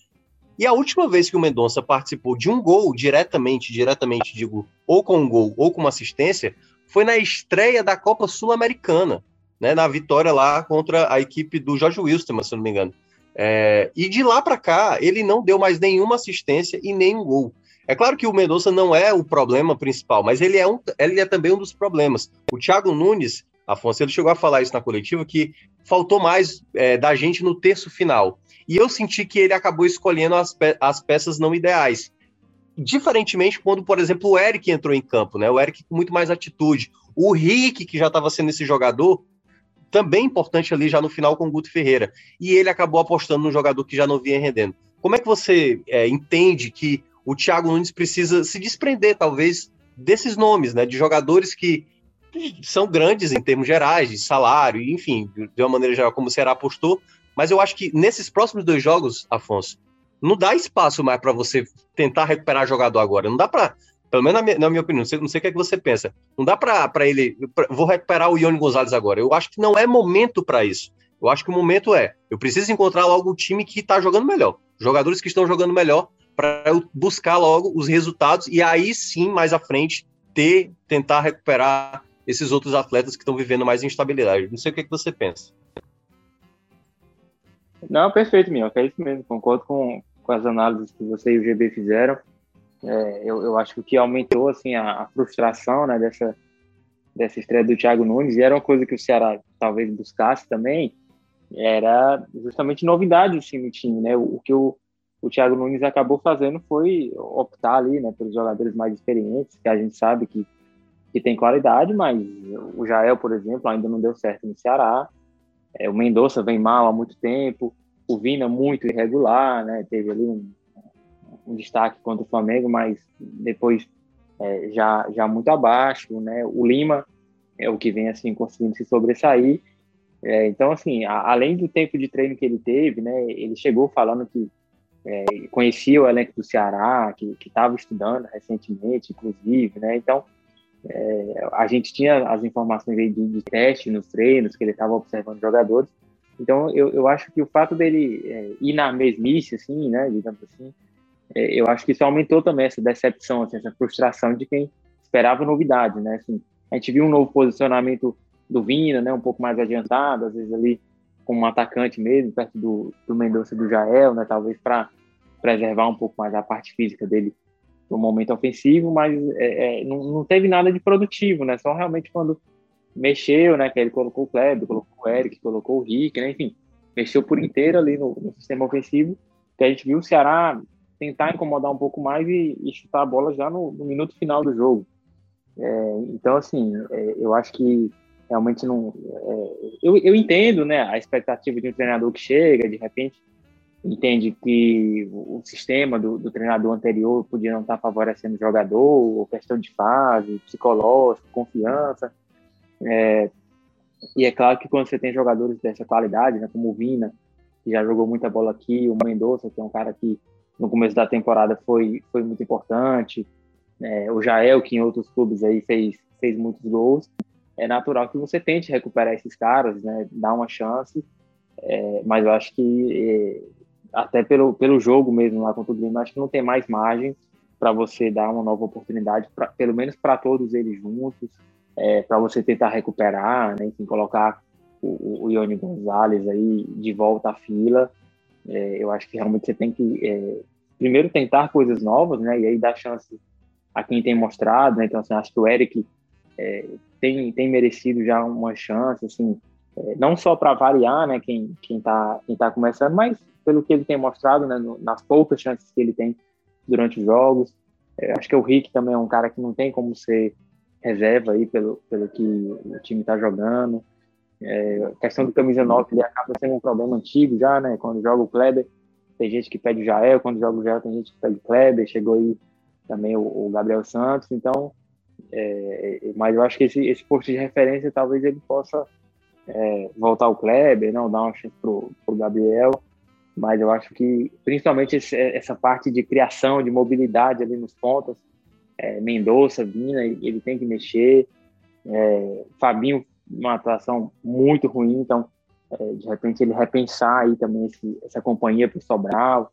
E a última vez que o Mendonça participou de um gol diretamente, diretamente, digo, ou com um gol ou com uma assistência, foi na estreia da Copa Sul-Americana né, na vitória lá contra a equipe do Jorge Wilson, se não me engano. É, e de lá para cá, ele não deu mais nenhuma assistência e nenhum gol. É claro que o Mendonça não é o problema principal, mas ele é, um, ele é também um dos problemas. O Thiago Nunes, Afonso, ele chegou a falar isso na coletiva, que faltou mais é, da gente no terço final. E eu senti que ele acabou escolhendo as, pe as peças não ideais. Diferentemente quando, por exemplo, o Eric entrou em campo, né? O Eric com muito mais atitude. O Rick, que já estava sendo esse jogador, também importante ali já no final com o Guto Ferreira. E ele acabou apostando num jogador que já não vinha rendendo. Como é que você é, entende que o Thiago Nunes precisa se desprender, talvez, desses nomes, né? De jogadores que são grandes em termos gerais, de salário, enfim, de uma maneira geral, como o Ceará apostou. Mas eu acho que nesses próximos dois jogos, Afonso, não dá espaço mais para você tentar recuperar jogador agora. Não dá para pelo menos na minha, na minha opinião, não sei, não sei o que, é que você pensa. Não dá para ele. Pra, vou recuperar o Ione Gonzalez agora. Eu acho que não é momento para isso. Eu acho que o momento é. Eu preciso encontrar logo o time que está jogando melhor. Jogadores que estão jogando melhor, para eu buscar logo os resultados e aí sim, mais à frente, ter, tentar recuperar esses outros atletas que estão vivendo mais instabilidade. Não sei o que, é que você pensa. Não, perfeito, Minhoca. É isso mesmo. Concordo com, com as análises que você e o GB fizeram. É, eu, eu, acho que o que aumentou assim a, a, frustração né, dessa, dessa estreia do Thiago Nunes, e era uma coisa que o Ceará talvez buscasse também, era justamente novidade assim, no time. Né? O, o que o, o Thiago Nunes acabou fazendo foi optar ali né, pelos jogadores mais experientes, que a gente sabe que, que tem qualidade, mas o Jael, por exemplo, ainda não deu certo no Ceará. É, o Mendonça vem mal há muito tempo, o Vina muito irregular, né? teve ali um um destaque contra o Flamengo, mas depois é, já, já muito abaixo, né? O Lima é o que vem assim conseguindo se sobressair. É, então, assim, a, além do tempo de treino que ele teve, né? Ele chegou falando que é, o elenco do Ceará, que estava estudando recentemente, inclusive, né? Então, é, a gente tinha as informações aí de, de teste nos treinos, que ele estava observando jogadores. Então, eu, eu acho que o fato dele é, ir na mesmice, assim, né, digamos assim, é, eu acho que isso aumentou também essa decepção, assim, essa frustração de quem esperava novidade, né? Assim, a gente viu um novo posicionamento do Vina, né? Um pouco mais adiantado, às vezes ali como um atacante mesmo, perto do, do Mendonça do Jael, né? Talvez para preservar um pouco mais a parte física dele no momento ofensivo, mas é, é, não, não, teve nada de produtivo, né? Só realmente quando mexeu, né? Que ele colocou o Kleber, colocou o Eric, colocou o Rick, né? Enfim, mexeu por inteiro ali no, no sistema ofensivo, que a gente viu o Ceará tentar incomodar um pouco mais e, e chutar a bola já no, no minuto final do jogo. É, então, assim, é, eu acho que realmente não. É, eu, eu entendo, né, a expectativa de um treinador que chega, de repente, entende que o sistema do, do, treinador anterior podia não estar favorecendo o jogador, ou questão de fase, psicológico, confiança. É, e é claro que quando você tem jogadores dessa qualidade, né, como o Vina, que já jogou muita bola aqui, o Mendonça, que é um cara que no começo da temporada foi, foi muito importante, é, o Jael, que em outros clubes aí fez, fez muitos gols, é natural que você tente recuperar esses caras, né, dar uma chance, é, mas eu acho que é, até pelo, pelo jogo mesmo lá contra o Grêmio, acho que não tem mais margem para você dar uma nova oportunidade, pra, pelo menos para todos eles juntos, é, para você tentar recuperar, né, enfim, colocar o, o Ione Gonzalez aí de volta à fila. É, eu acho que realmente você tem que é, primeiro tentar coisas novas, né, e aí dar chance a quem tem mostrado, né, então assim, acho que o Eric é, tem, tem merecido já uma chance, assim, é, não só para variar, né, quem quem está quem tá começando, mas pelo que ele tem mostrado, né, no, nas poucas chances que ele tem durante os jogos. É, acho que o Rick também é um cara que não tem como ser reserva aí pelo, pelo que o time está jogando. É, a questão do camisa 9 ele acaba sendo um problema antigo já, né? Quando joga o Kleber, tem gente que pede o Jael, quando joga o Jael tem gente que pede o Kleber, chegou aí também o, o Gabriel Santos, então é, mas eu acho que esse, esse posto de referência talvez ele possa é, voltar o Kleber, não dar uma chance pro, pro Gabriel, mas eu acho que principalmente esse, essa parte de criação, de mobilidade ali nos pontos, é, Mendonça, Vina, ele tem que mexer, é, Fabinho, uma atuação muito ruim, então é, de repente ele repensar aí também esse, essa companhia para o Sobral,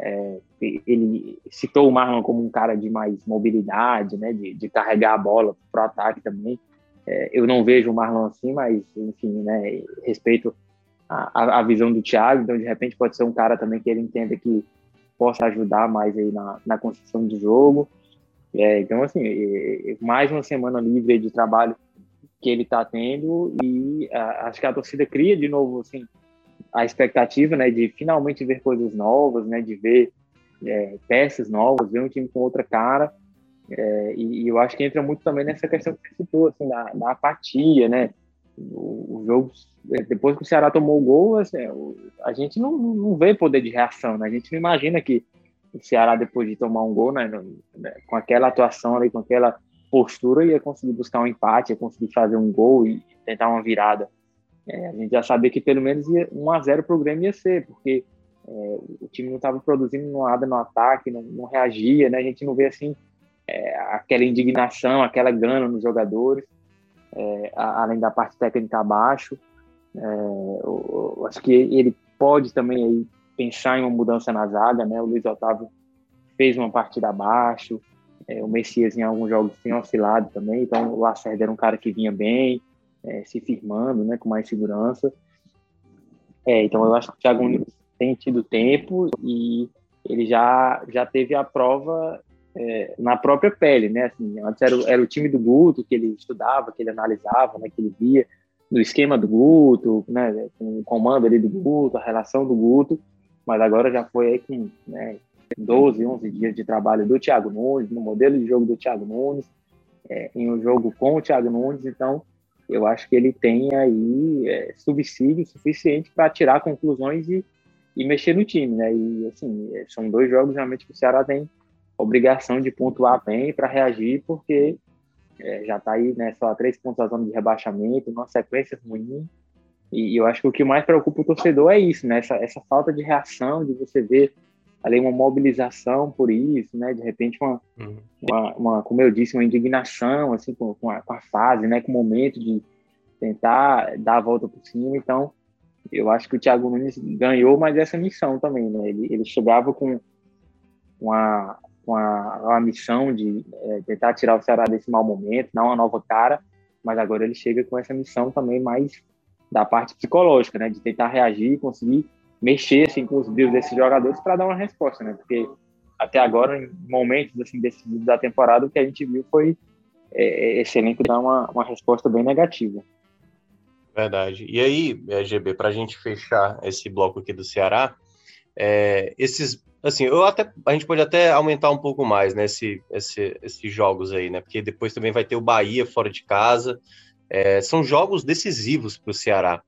é, ele citou o Marlon como um cara de mais mobilidade, né, de, de carregar a bola para o ataque também, é, eu não vejo o Marlon assim, mas enfim, né, respeito a, a, visão do Thiago, então de repente pode ser um cara também que ele entenda que possa ajudar mais aí na, na construção do jogo. É, então, assim, mais uma semana livre de trabalho que ele está tendo e a, acho que a torcida cria de novo, assim, a expectativa, né, de finalmente ver coisas novas, né, de ver é, peças novas, ver um time com outra cara. É, e, e, eu acho que entra muito também nessa questão que você citou, assim, da, da apatia, né? o, jogo, é, depois que o Ceará tomou o gol, assim, a gente não, não vê poder de reação, né? A gente não imagina que o Ceará, depois de tomar um gol, né, né, com aquela atuação ali, com aquela postura, ia conseguir buscar um empate, ia conseguir fazer um gol e tentar uma virada. É, a gente já sabia que pelo menos ia, 1 a 0 para o Grêmio ia ser, porque é, o time não estava produzindo nada no ataque, não, não, reagia, né? A gente não vê assim é, aquela indignação, aquela gana nos jogadores é, além da parte técnica abaixo. É, eu, eu acho que ele pode também aí pensar em uma mudança na zaga, né? O Luiz Otávio fez uma partida abaixo, é, o Messias em alguns jogos tem oscilado também, então o Lacerda era um cara que vinha bem, é, se firmando, né, com mais segurança. É, então eu acho que o Thiago Nunes tem tido tempo e ele já, já teve a prova é, na própria pele, né? Assim, antes era, era, o time do Guto que ele estudava, que ele analisava, né? Que ele via no esquema do Guto, né? Com o comando ali do Guto, a relação do Guto, mas agora já foi aí com né, 12, 11 dias de trabalho do Thiago Nunes, no modelo de jogo do Thiago Nunes, é, em um jogo com o Thiago Nunes, então eu acho que ele tem aí é, subsídio suficiente para tirar conclusões e, e mexer no time, né? E assim, são dois jogos realmente que o Ceará tem obrigação de pontuar bem para reagir, porque é, já está aí né, só três pontos da zona de rebaixamento, uma sequência ruim. E, e, eu acho que o que mais preocupa o torcedor é isso, né? Essa, essa falta de reação, de você ver ali uma mobilização por isso, né? De repente uma, uhum. uma, uma, como eu disse, uma indignação assim com, com, a, com a fase, né? Com o momento de tentar dar a volta por cima. Então, eu acho que o Thiago Nunes ganhou mais essa missão também, né? Ele, ele chegava com uma, com a, a missão de é, tentar tirar o Ceará desse mau momento, dar uma nova cara, mas agora ele chega com essa missão também mais da parte psicológica, né, de tentar reagir, conseguir mexer assim com os brilhos desses jogadores para dar uma resposta, né, porque até agora em momentos assim decididos da temporada o que a gente viu foi é, esse elenco dar uma, uma resposta bem negativa. Verdade. E aí, é, GB, para a gente fechar esse bloco aqui do Ceará, é, esses assim, eu até a gente pode até aumentar um pouco mais, né, esse, esse, esses jogos aí, né, porque depois também vai ter o Bahia fora de casa, é, são jogos decisivos para o Ceará.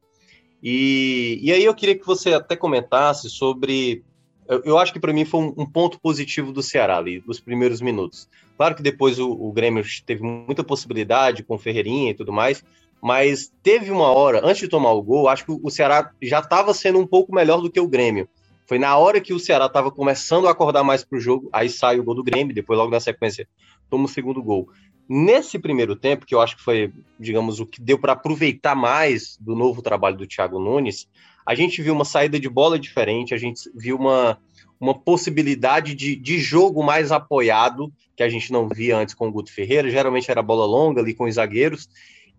E, e aí eu queria que você até comentasse sobre. Eu, eu acho que para mim foi um, um, ponto positivo do Ceará ali, nos primeiros minutos. Claro que depois o, o Grêmio teve muita possibilidade com Ferreirinha e tudo mais, mas teve uma hora, antes de tomar o gol, acho que o Ceará já estava sendo um pouco melhor do que o Grêmio. Foi na hora que o Ceará estava começando a acordar mais para o jogo, aí sai o gol do Grêmio, depois logo na sequência toma o segundo gol. Nesse primeiro tempo, que eu acho que foi, digamos, o que deu para aproveitar mais do novo trabalho do Thiago Nunes, a gente viu uma saída de bola diferente, a gente viu uma, uma possibilidade de, de jogo mais apoiado, que a gente não via antes com o Guto Ferreira, geralmente era bola longa ali com os zagueiros,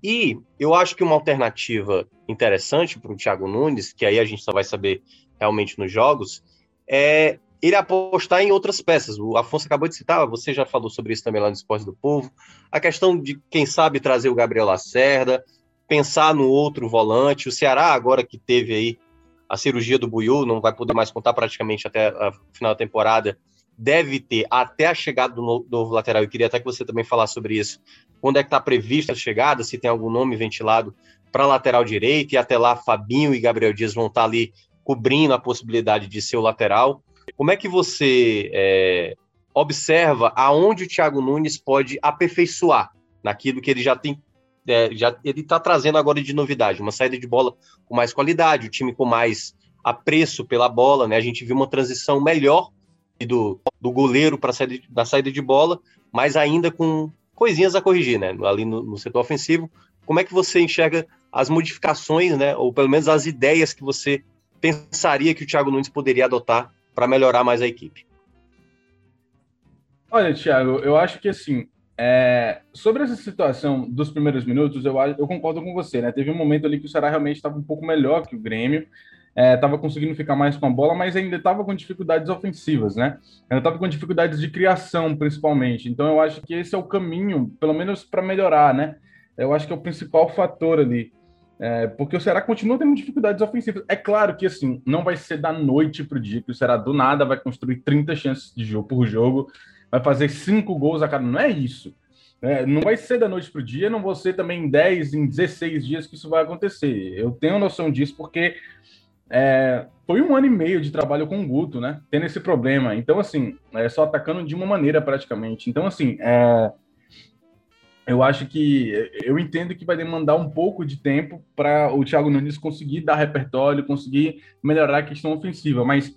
e eu acho que uma alternativa interessante para o Thiago Nunes, que aí a gente só vai saber realmente nos jogos, é ele apostar em outras peças. O Afonso acabou de citar, você já falou sobre isso também lá no Esporte do Povo, a questão de, quem sabe, trazer o Gabriel Lacerda, pensar no outro volante. O Ceará, agora que teve aí a cirurgia do Buiu, não vai poder mais contar praticamente até a final da temporada, deve ter até a chegada do novo lateral. Eu queria até que você também falasse sobre isso. Quando é que está prevista a chegada, se tem algum nome ventilado para lateral direito, e até lá Fabinho e Gabriel Dias vão estar tá ali cobrindo a possibilidade de ser o lateral. Como é que você é, observa aonde o Thiago Nunes pode aperfeiçoar naquilo que ele já tem, é, já ele está trazendo agora de novidade, uma saída de bola com mais qualidade, o time com mais apreço pela bola, né? A gente viu uma transição melhor do, do goleiro para da saída de bola, mas ainda com coisinhas a corrigir, né? Ali no, no setor ofensivo. Como é que você enxerga as modificações, né? Ou pelo menos as ideias que você pensaria que o Thiago Nunes poderia adotar para melhorar mais a equipe? Olha, Thiago, eu acho que assim, é, sobre essa situação dos primeiros minutos, eu, eu concordo com você, né? Teve um momento ali que o Ceará realmente estava um pouco melhor que o Grêmio, estava é, conseguindo ficar mais com a bola, mas ainda estava com dificuldades ofensivas, né? Ainda estava com dificuldades de criação, principalmente. Então, eu acho que esse é o caminho, pelo menos para melhorar, né? Eu acho que é o principal fator ali. É, porque o Ceará continua tendo dificuldades ofensivas. É claro que assim, não vai ser da noite para o dia que o Ceará do nada vai construir 30 chances de jogo por jogo, vai fazer cinco gols a cada. Não é isso. É, não vai ser da noite para o dia, não vou ser também em 10, em 16 dias que isso vai acontecer. Eu tenho noção disso porque é, foi um ano e meio de trabalho com o Guto, né? Tendo esse problema. Então, assim, é, só atacando de uma maneira praticamente. Então, assim, é, eu acho que eu entendo que vai demandar um pouco de tempo para o Thiago Nunes conseguir dar repertório, conseguir melhorar a questão ofensiva, mas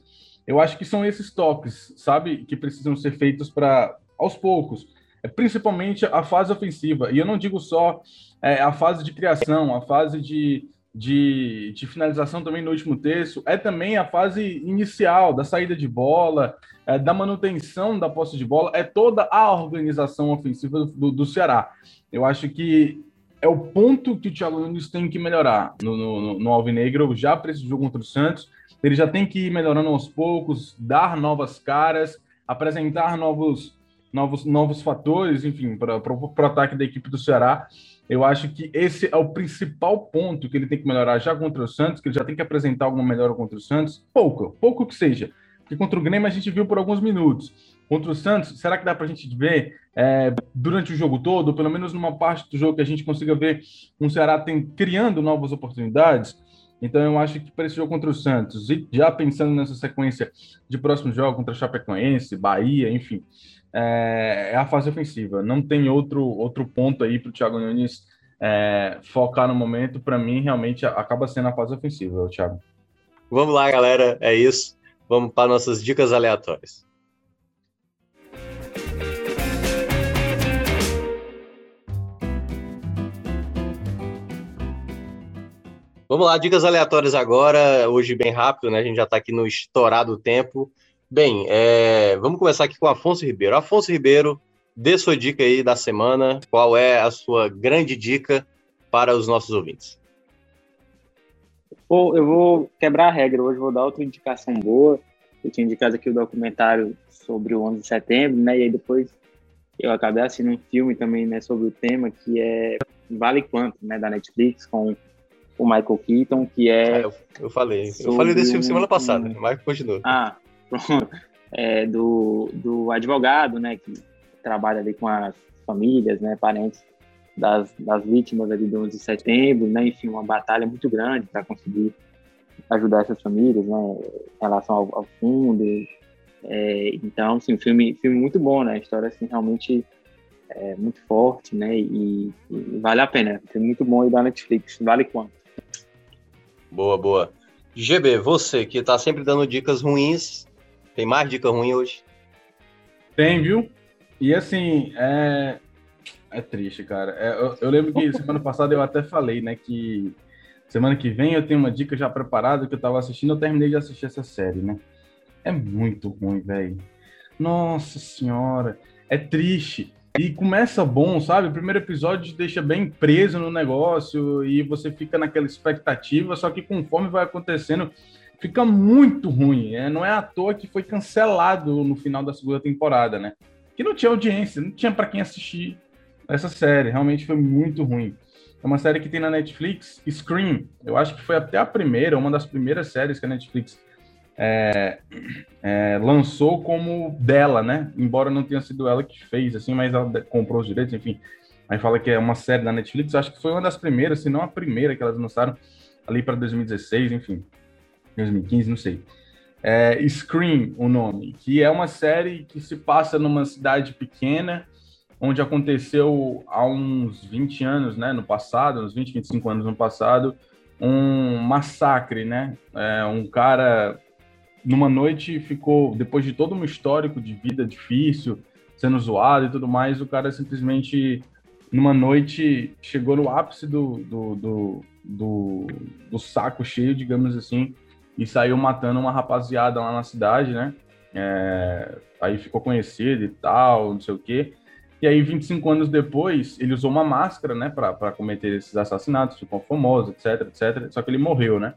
eu acho que são esses toques, sabe, que precisam ser feitos para aos poucos, é, principalmente a fase ofensiva. E eu não digo só é, a fase de criação, a fase de, de, de, finalização também no último terço, é também a fase inicial da saída de bola, é, da manutenção da posse de bola, é toda a organização ofensiva do, do, Ceará. Eu acho que é o ponto que o Thiago Nunes tem que melhorar no, no, no Alvinegro, já para esse jogo contra o Santos. Ele já tem que ir melhorando aos poucos, dar novas caras, apresentar novos, novos, novos fatores, enfim, para o ataque da equipe do Ceará. Eu acho que esse é o principal ponto que ele tem que melhorar já contra o Santos, que ele já tem que apresentar alguma melhora contra o Santos. Pouco, pouco que seja porque contra o Grêmio a gente viu por alguns minutos. Contra o Santos, será que dá para a gente ver é, durante o jogo todo, pelo menos numa parte do jogo que a gente consiga ver um Ceará tem, criando novas oportunidades? Então eu acho que para esse jogo contra o Santos, e já pensando nessa sequência de próximos jogos contra Chapecoense, Bahia, enfim, é, é a fase ofensiva. Não tem outro, outro ponto aí para o Thiago Nunes é, focar no momento. Para mim, realmente acaba sendo a fase ofensiva, Thiago. Vamos lá, galera. É isso. Vamos para nossas dicas aleatórias. Vamos lá, dicas aleatórias agora, hoje bem rápido, né? A gente já está aqui no estourado tempo. Bem, é... vamos começar aqui com o Afonso Ribeiro. Afonso Ribeiro, dê sua dica aí da semana. Qual é a sua grande dica para os nossos ouvintes? Pô, eu vou quebrar a regra, hoje vou dar outra indicação boa. Eu tinha indicado aqui o documentário sobre o 11 de setembro, né? E aí depois eu acabei assistindo um filme também, né, sobre o tema, que é Vale Quanto, né, da Netflix, com o Michael Keaton, que é... Ah, eu, eu, falei, eu falei desse filme semana passada, um... mas continua. Ah. É, do, do advogado, né, que trabalha ali com as famílias, né, parentes das, das vítimas ali do 11 de setembro, né? Enfim, uma batalha muito grande para conseguir ajudar essas famílias, né? Em relação ao, ao fundo. É, então, um filme, filme muito bom, né? A história, assim, realmente é muito forte, né? E, e vale a pena. É muito bom aí da Netflix. Vale quanto? Boa, boa. GB, você que tá sempre dando dicas ruins, tem mais dica ruim hoje? Tem, viu? E assim, é, é triste, cara. É, eu, eu, lembro que semana passada eu até falei, né, que semana que vem eu tenho uma dica já preparada que eu tava assistindo, eu terminei de assistir essa série, né? É muito ruim, velho. Nossa senhora, é triste. E começa bom, sabe? O primeiro episódio te deixa bem preso no negócio e você fica naquela expectativa, só que conforme vai acontecendo, fica muito ruim. É, não é à toa que foi cancelado no final da segunda temporada, né? Que não tinha audiência, não tinha para quem assistir essa série. Realmente foi muito ruim. É uma série que tem na Netflix, Scream. Eu acho que foi até a primeira, uma das primeiras séries que a Netflix é, é, lançou como dela, né? Embora não tenha sido ela que fez, assim, mas ela comprou os direitos, enfim. Aí fala que é uma série da Netflix. Acho que foi uma das primeiras, se não a primeira que elas lançaram ali para 2016, enfim. 2015, não sei. É, Scream, o nome, que é uma série que se passa numa cidade pequena, onde aconteceu há uns 20 anos, né, no passado, uns 20, 25 anos no passado, um massacre, né? É, um cara, numa noite, ficou, depois de todo um histórico de vida difícil, sendo zoado e tudo mais, o cara simplesmente, numa noite, chegou no ápice do, do, do, do, do saco cheio, digamos assim, e saiu matando uma rapaziada lá na cidade, né? É, aí ficou conhecido e tal, não sei o quê. E aí, 25 anos depois, ele usou uma máscara, né, para cometer esses assassinatos, ficou famoso, etc, etc. Só que ele morreu, né?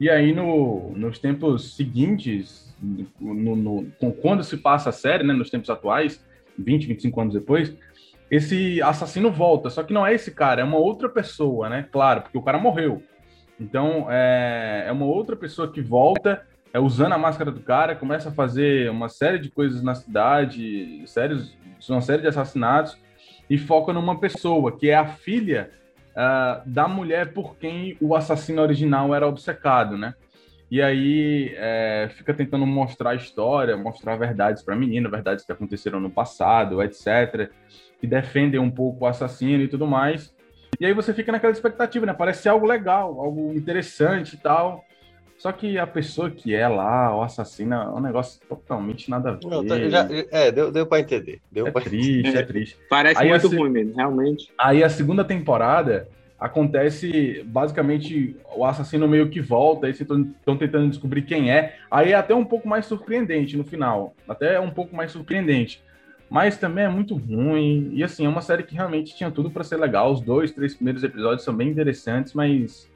E aí, no, nos tempos seguintes, no, no, quando se passa a série, né, nos tempos atuais, 20, 25 anos depois, esse assassino volta. Só que não é esse cara, é uma outra pessoa, né? Claro, porque o cara morreu. Então, é, é uma outra pessoa que volta, é, usando a máscara do cara, começa a fazer uma série de coisas na cidade, séries, uma série de assassinatos, e foca numa pessoa, que é a filha uh, da mulher por quem o assassino original era obcecado, né? E aí é, fica tentando mostrar a história, mostrar verdades para a menina, verdades que aconteceram no passado, etc. Que defendem um pouco o assassino e tudo mais. E aí você fica naquela expectativa, né? Parece algo legal, algo interessante e tal. Só que a pessoa que é lá, o assassino, é um negócio totalmente nada a ver. Não, tá, já, é, deu, deu pra entender. Deu é pra triste, entender. é triste. Parece aí muito ruim mesmo, realmente. Aí a segunda temporada acontece basicamente o assassino meio que volta, aí estão tentando descobrir quem é. Aí é até um pouco mais surpreendente no final. Até é um pouco mais surpreendente mas também é muito ruim. E assim, é uma série que realmente tinha tudo para ser legal. Os dois, três primeiros episódios são bem interessantes, mas.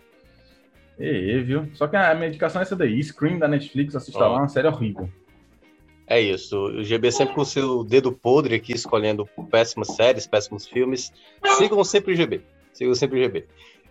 E, viu? Só que a medicação é essa daí. Scream da Netflix, assista oh. lá, uma série horrível. É isso. O GB sempre com o seu dedo podre aqui, escolhendo péssimas séries, péssimos filmes. Sigam sempre o GB. Sigam sempre o GB.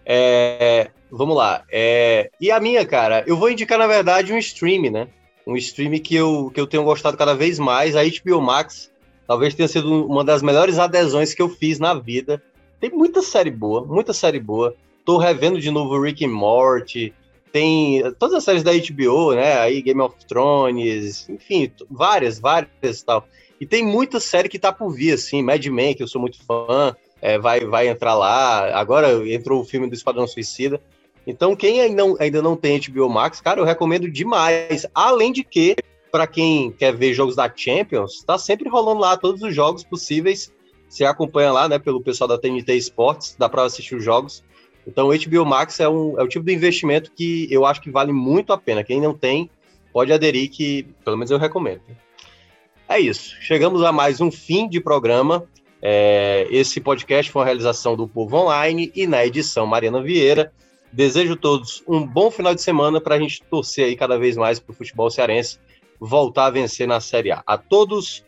É, vamos lá. É, e a minha, cara, eu vou indicar, na verdade, um stream, né? Um stream que eu, que eu tenho gostado cada vez mais, a HBO Max Talvez tenha sido uma das melhores adesões que eu fiz na vida. Tem muita série boa, muita série boa. Tô revendo de novo Rick and Morty. Tem todas as séries da HBO, né? Aí Game of Thrones, enfim, várias, várias tal. E tem muita série que tá por vir, assim. Mad Men, que eu sou muito fã, é, vai, vai entrar lá. Agora entrou o filme do Esquadrão Suicida. Então, quem ainda não, ainda não tem HBO Max, cara, eu recomendo demais. Além de que para quem quer ver jogos da Champions, tá sempre rolando lá todos os jogos possíveis. Você acompanha lá, né, pelo pessoal da TNT Sports, dá para assistir os jogos. Então, o HBO Max é, um, é o tipo de investimento que eu acho que vale muito a pena. Quem não tem, pode aderir, que pelo menos eu recomendo. É isso. Chegamos a mais um fim de programa. É, esse podcast foi uma realização do Povo Online e na edição Mariana Vieira. Desejo a todos um bom final de semana para a gente torcer aí cada vez mais para o futebol cearense voltar a vencer na Série A. A todos,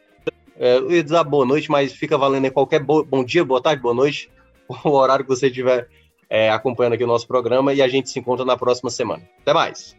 é, eu ia dizer boa noite, mas fica valendo em qualquer bo bom dia, boa tarde, boa noite, o horário que você estiver é, acompanhando aqui o nosso programa e a gente se encontra na próxima semana. Até mais!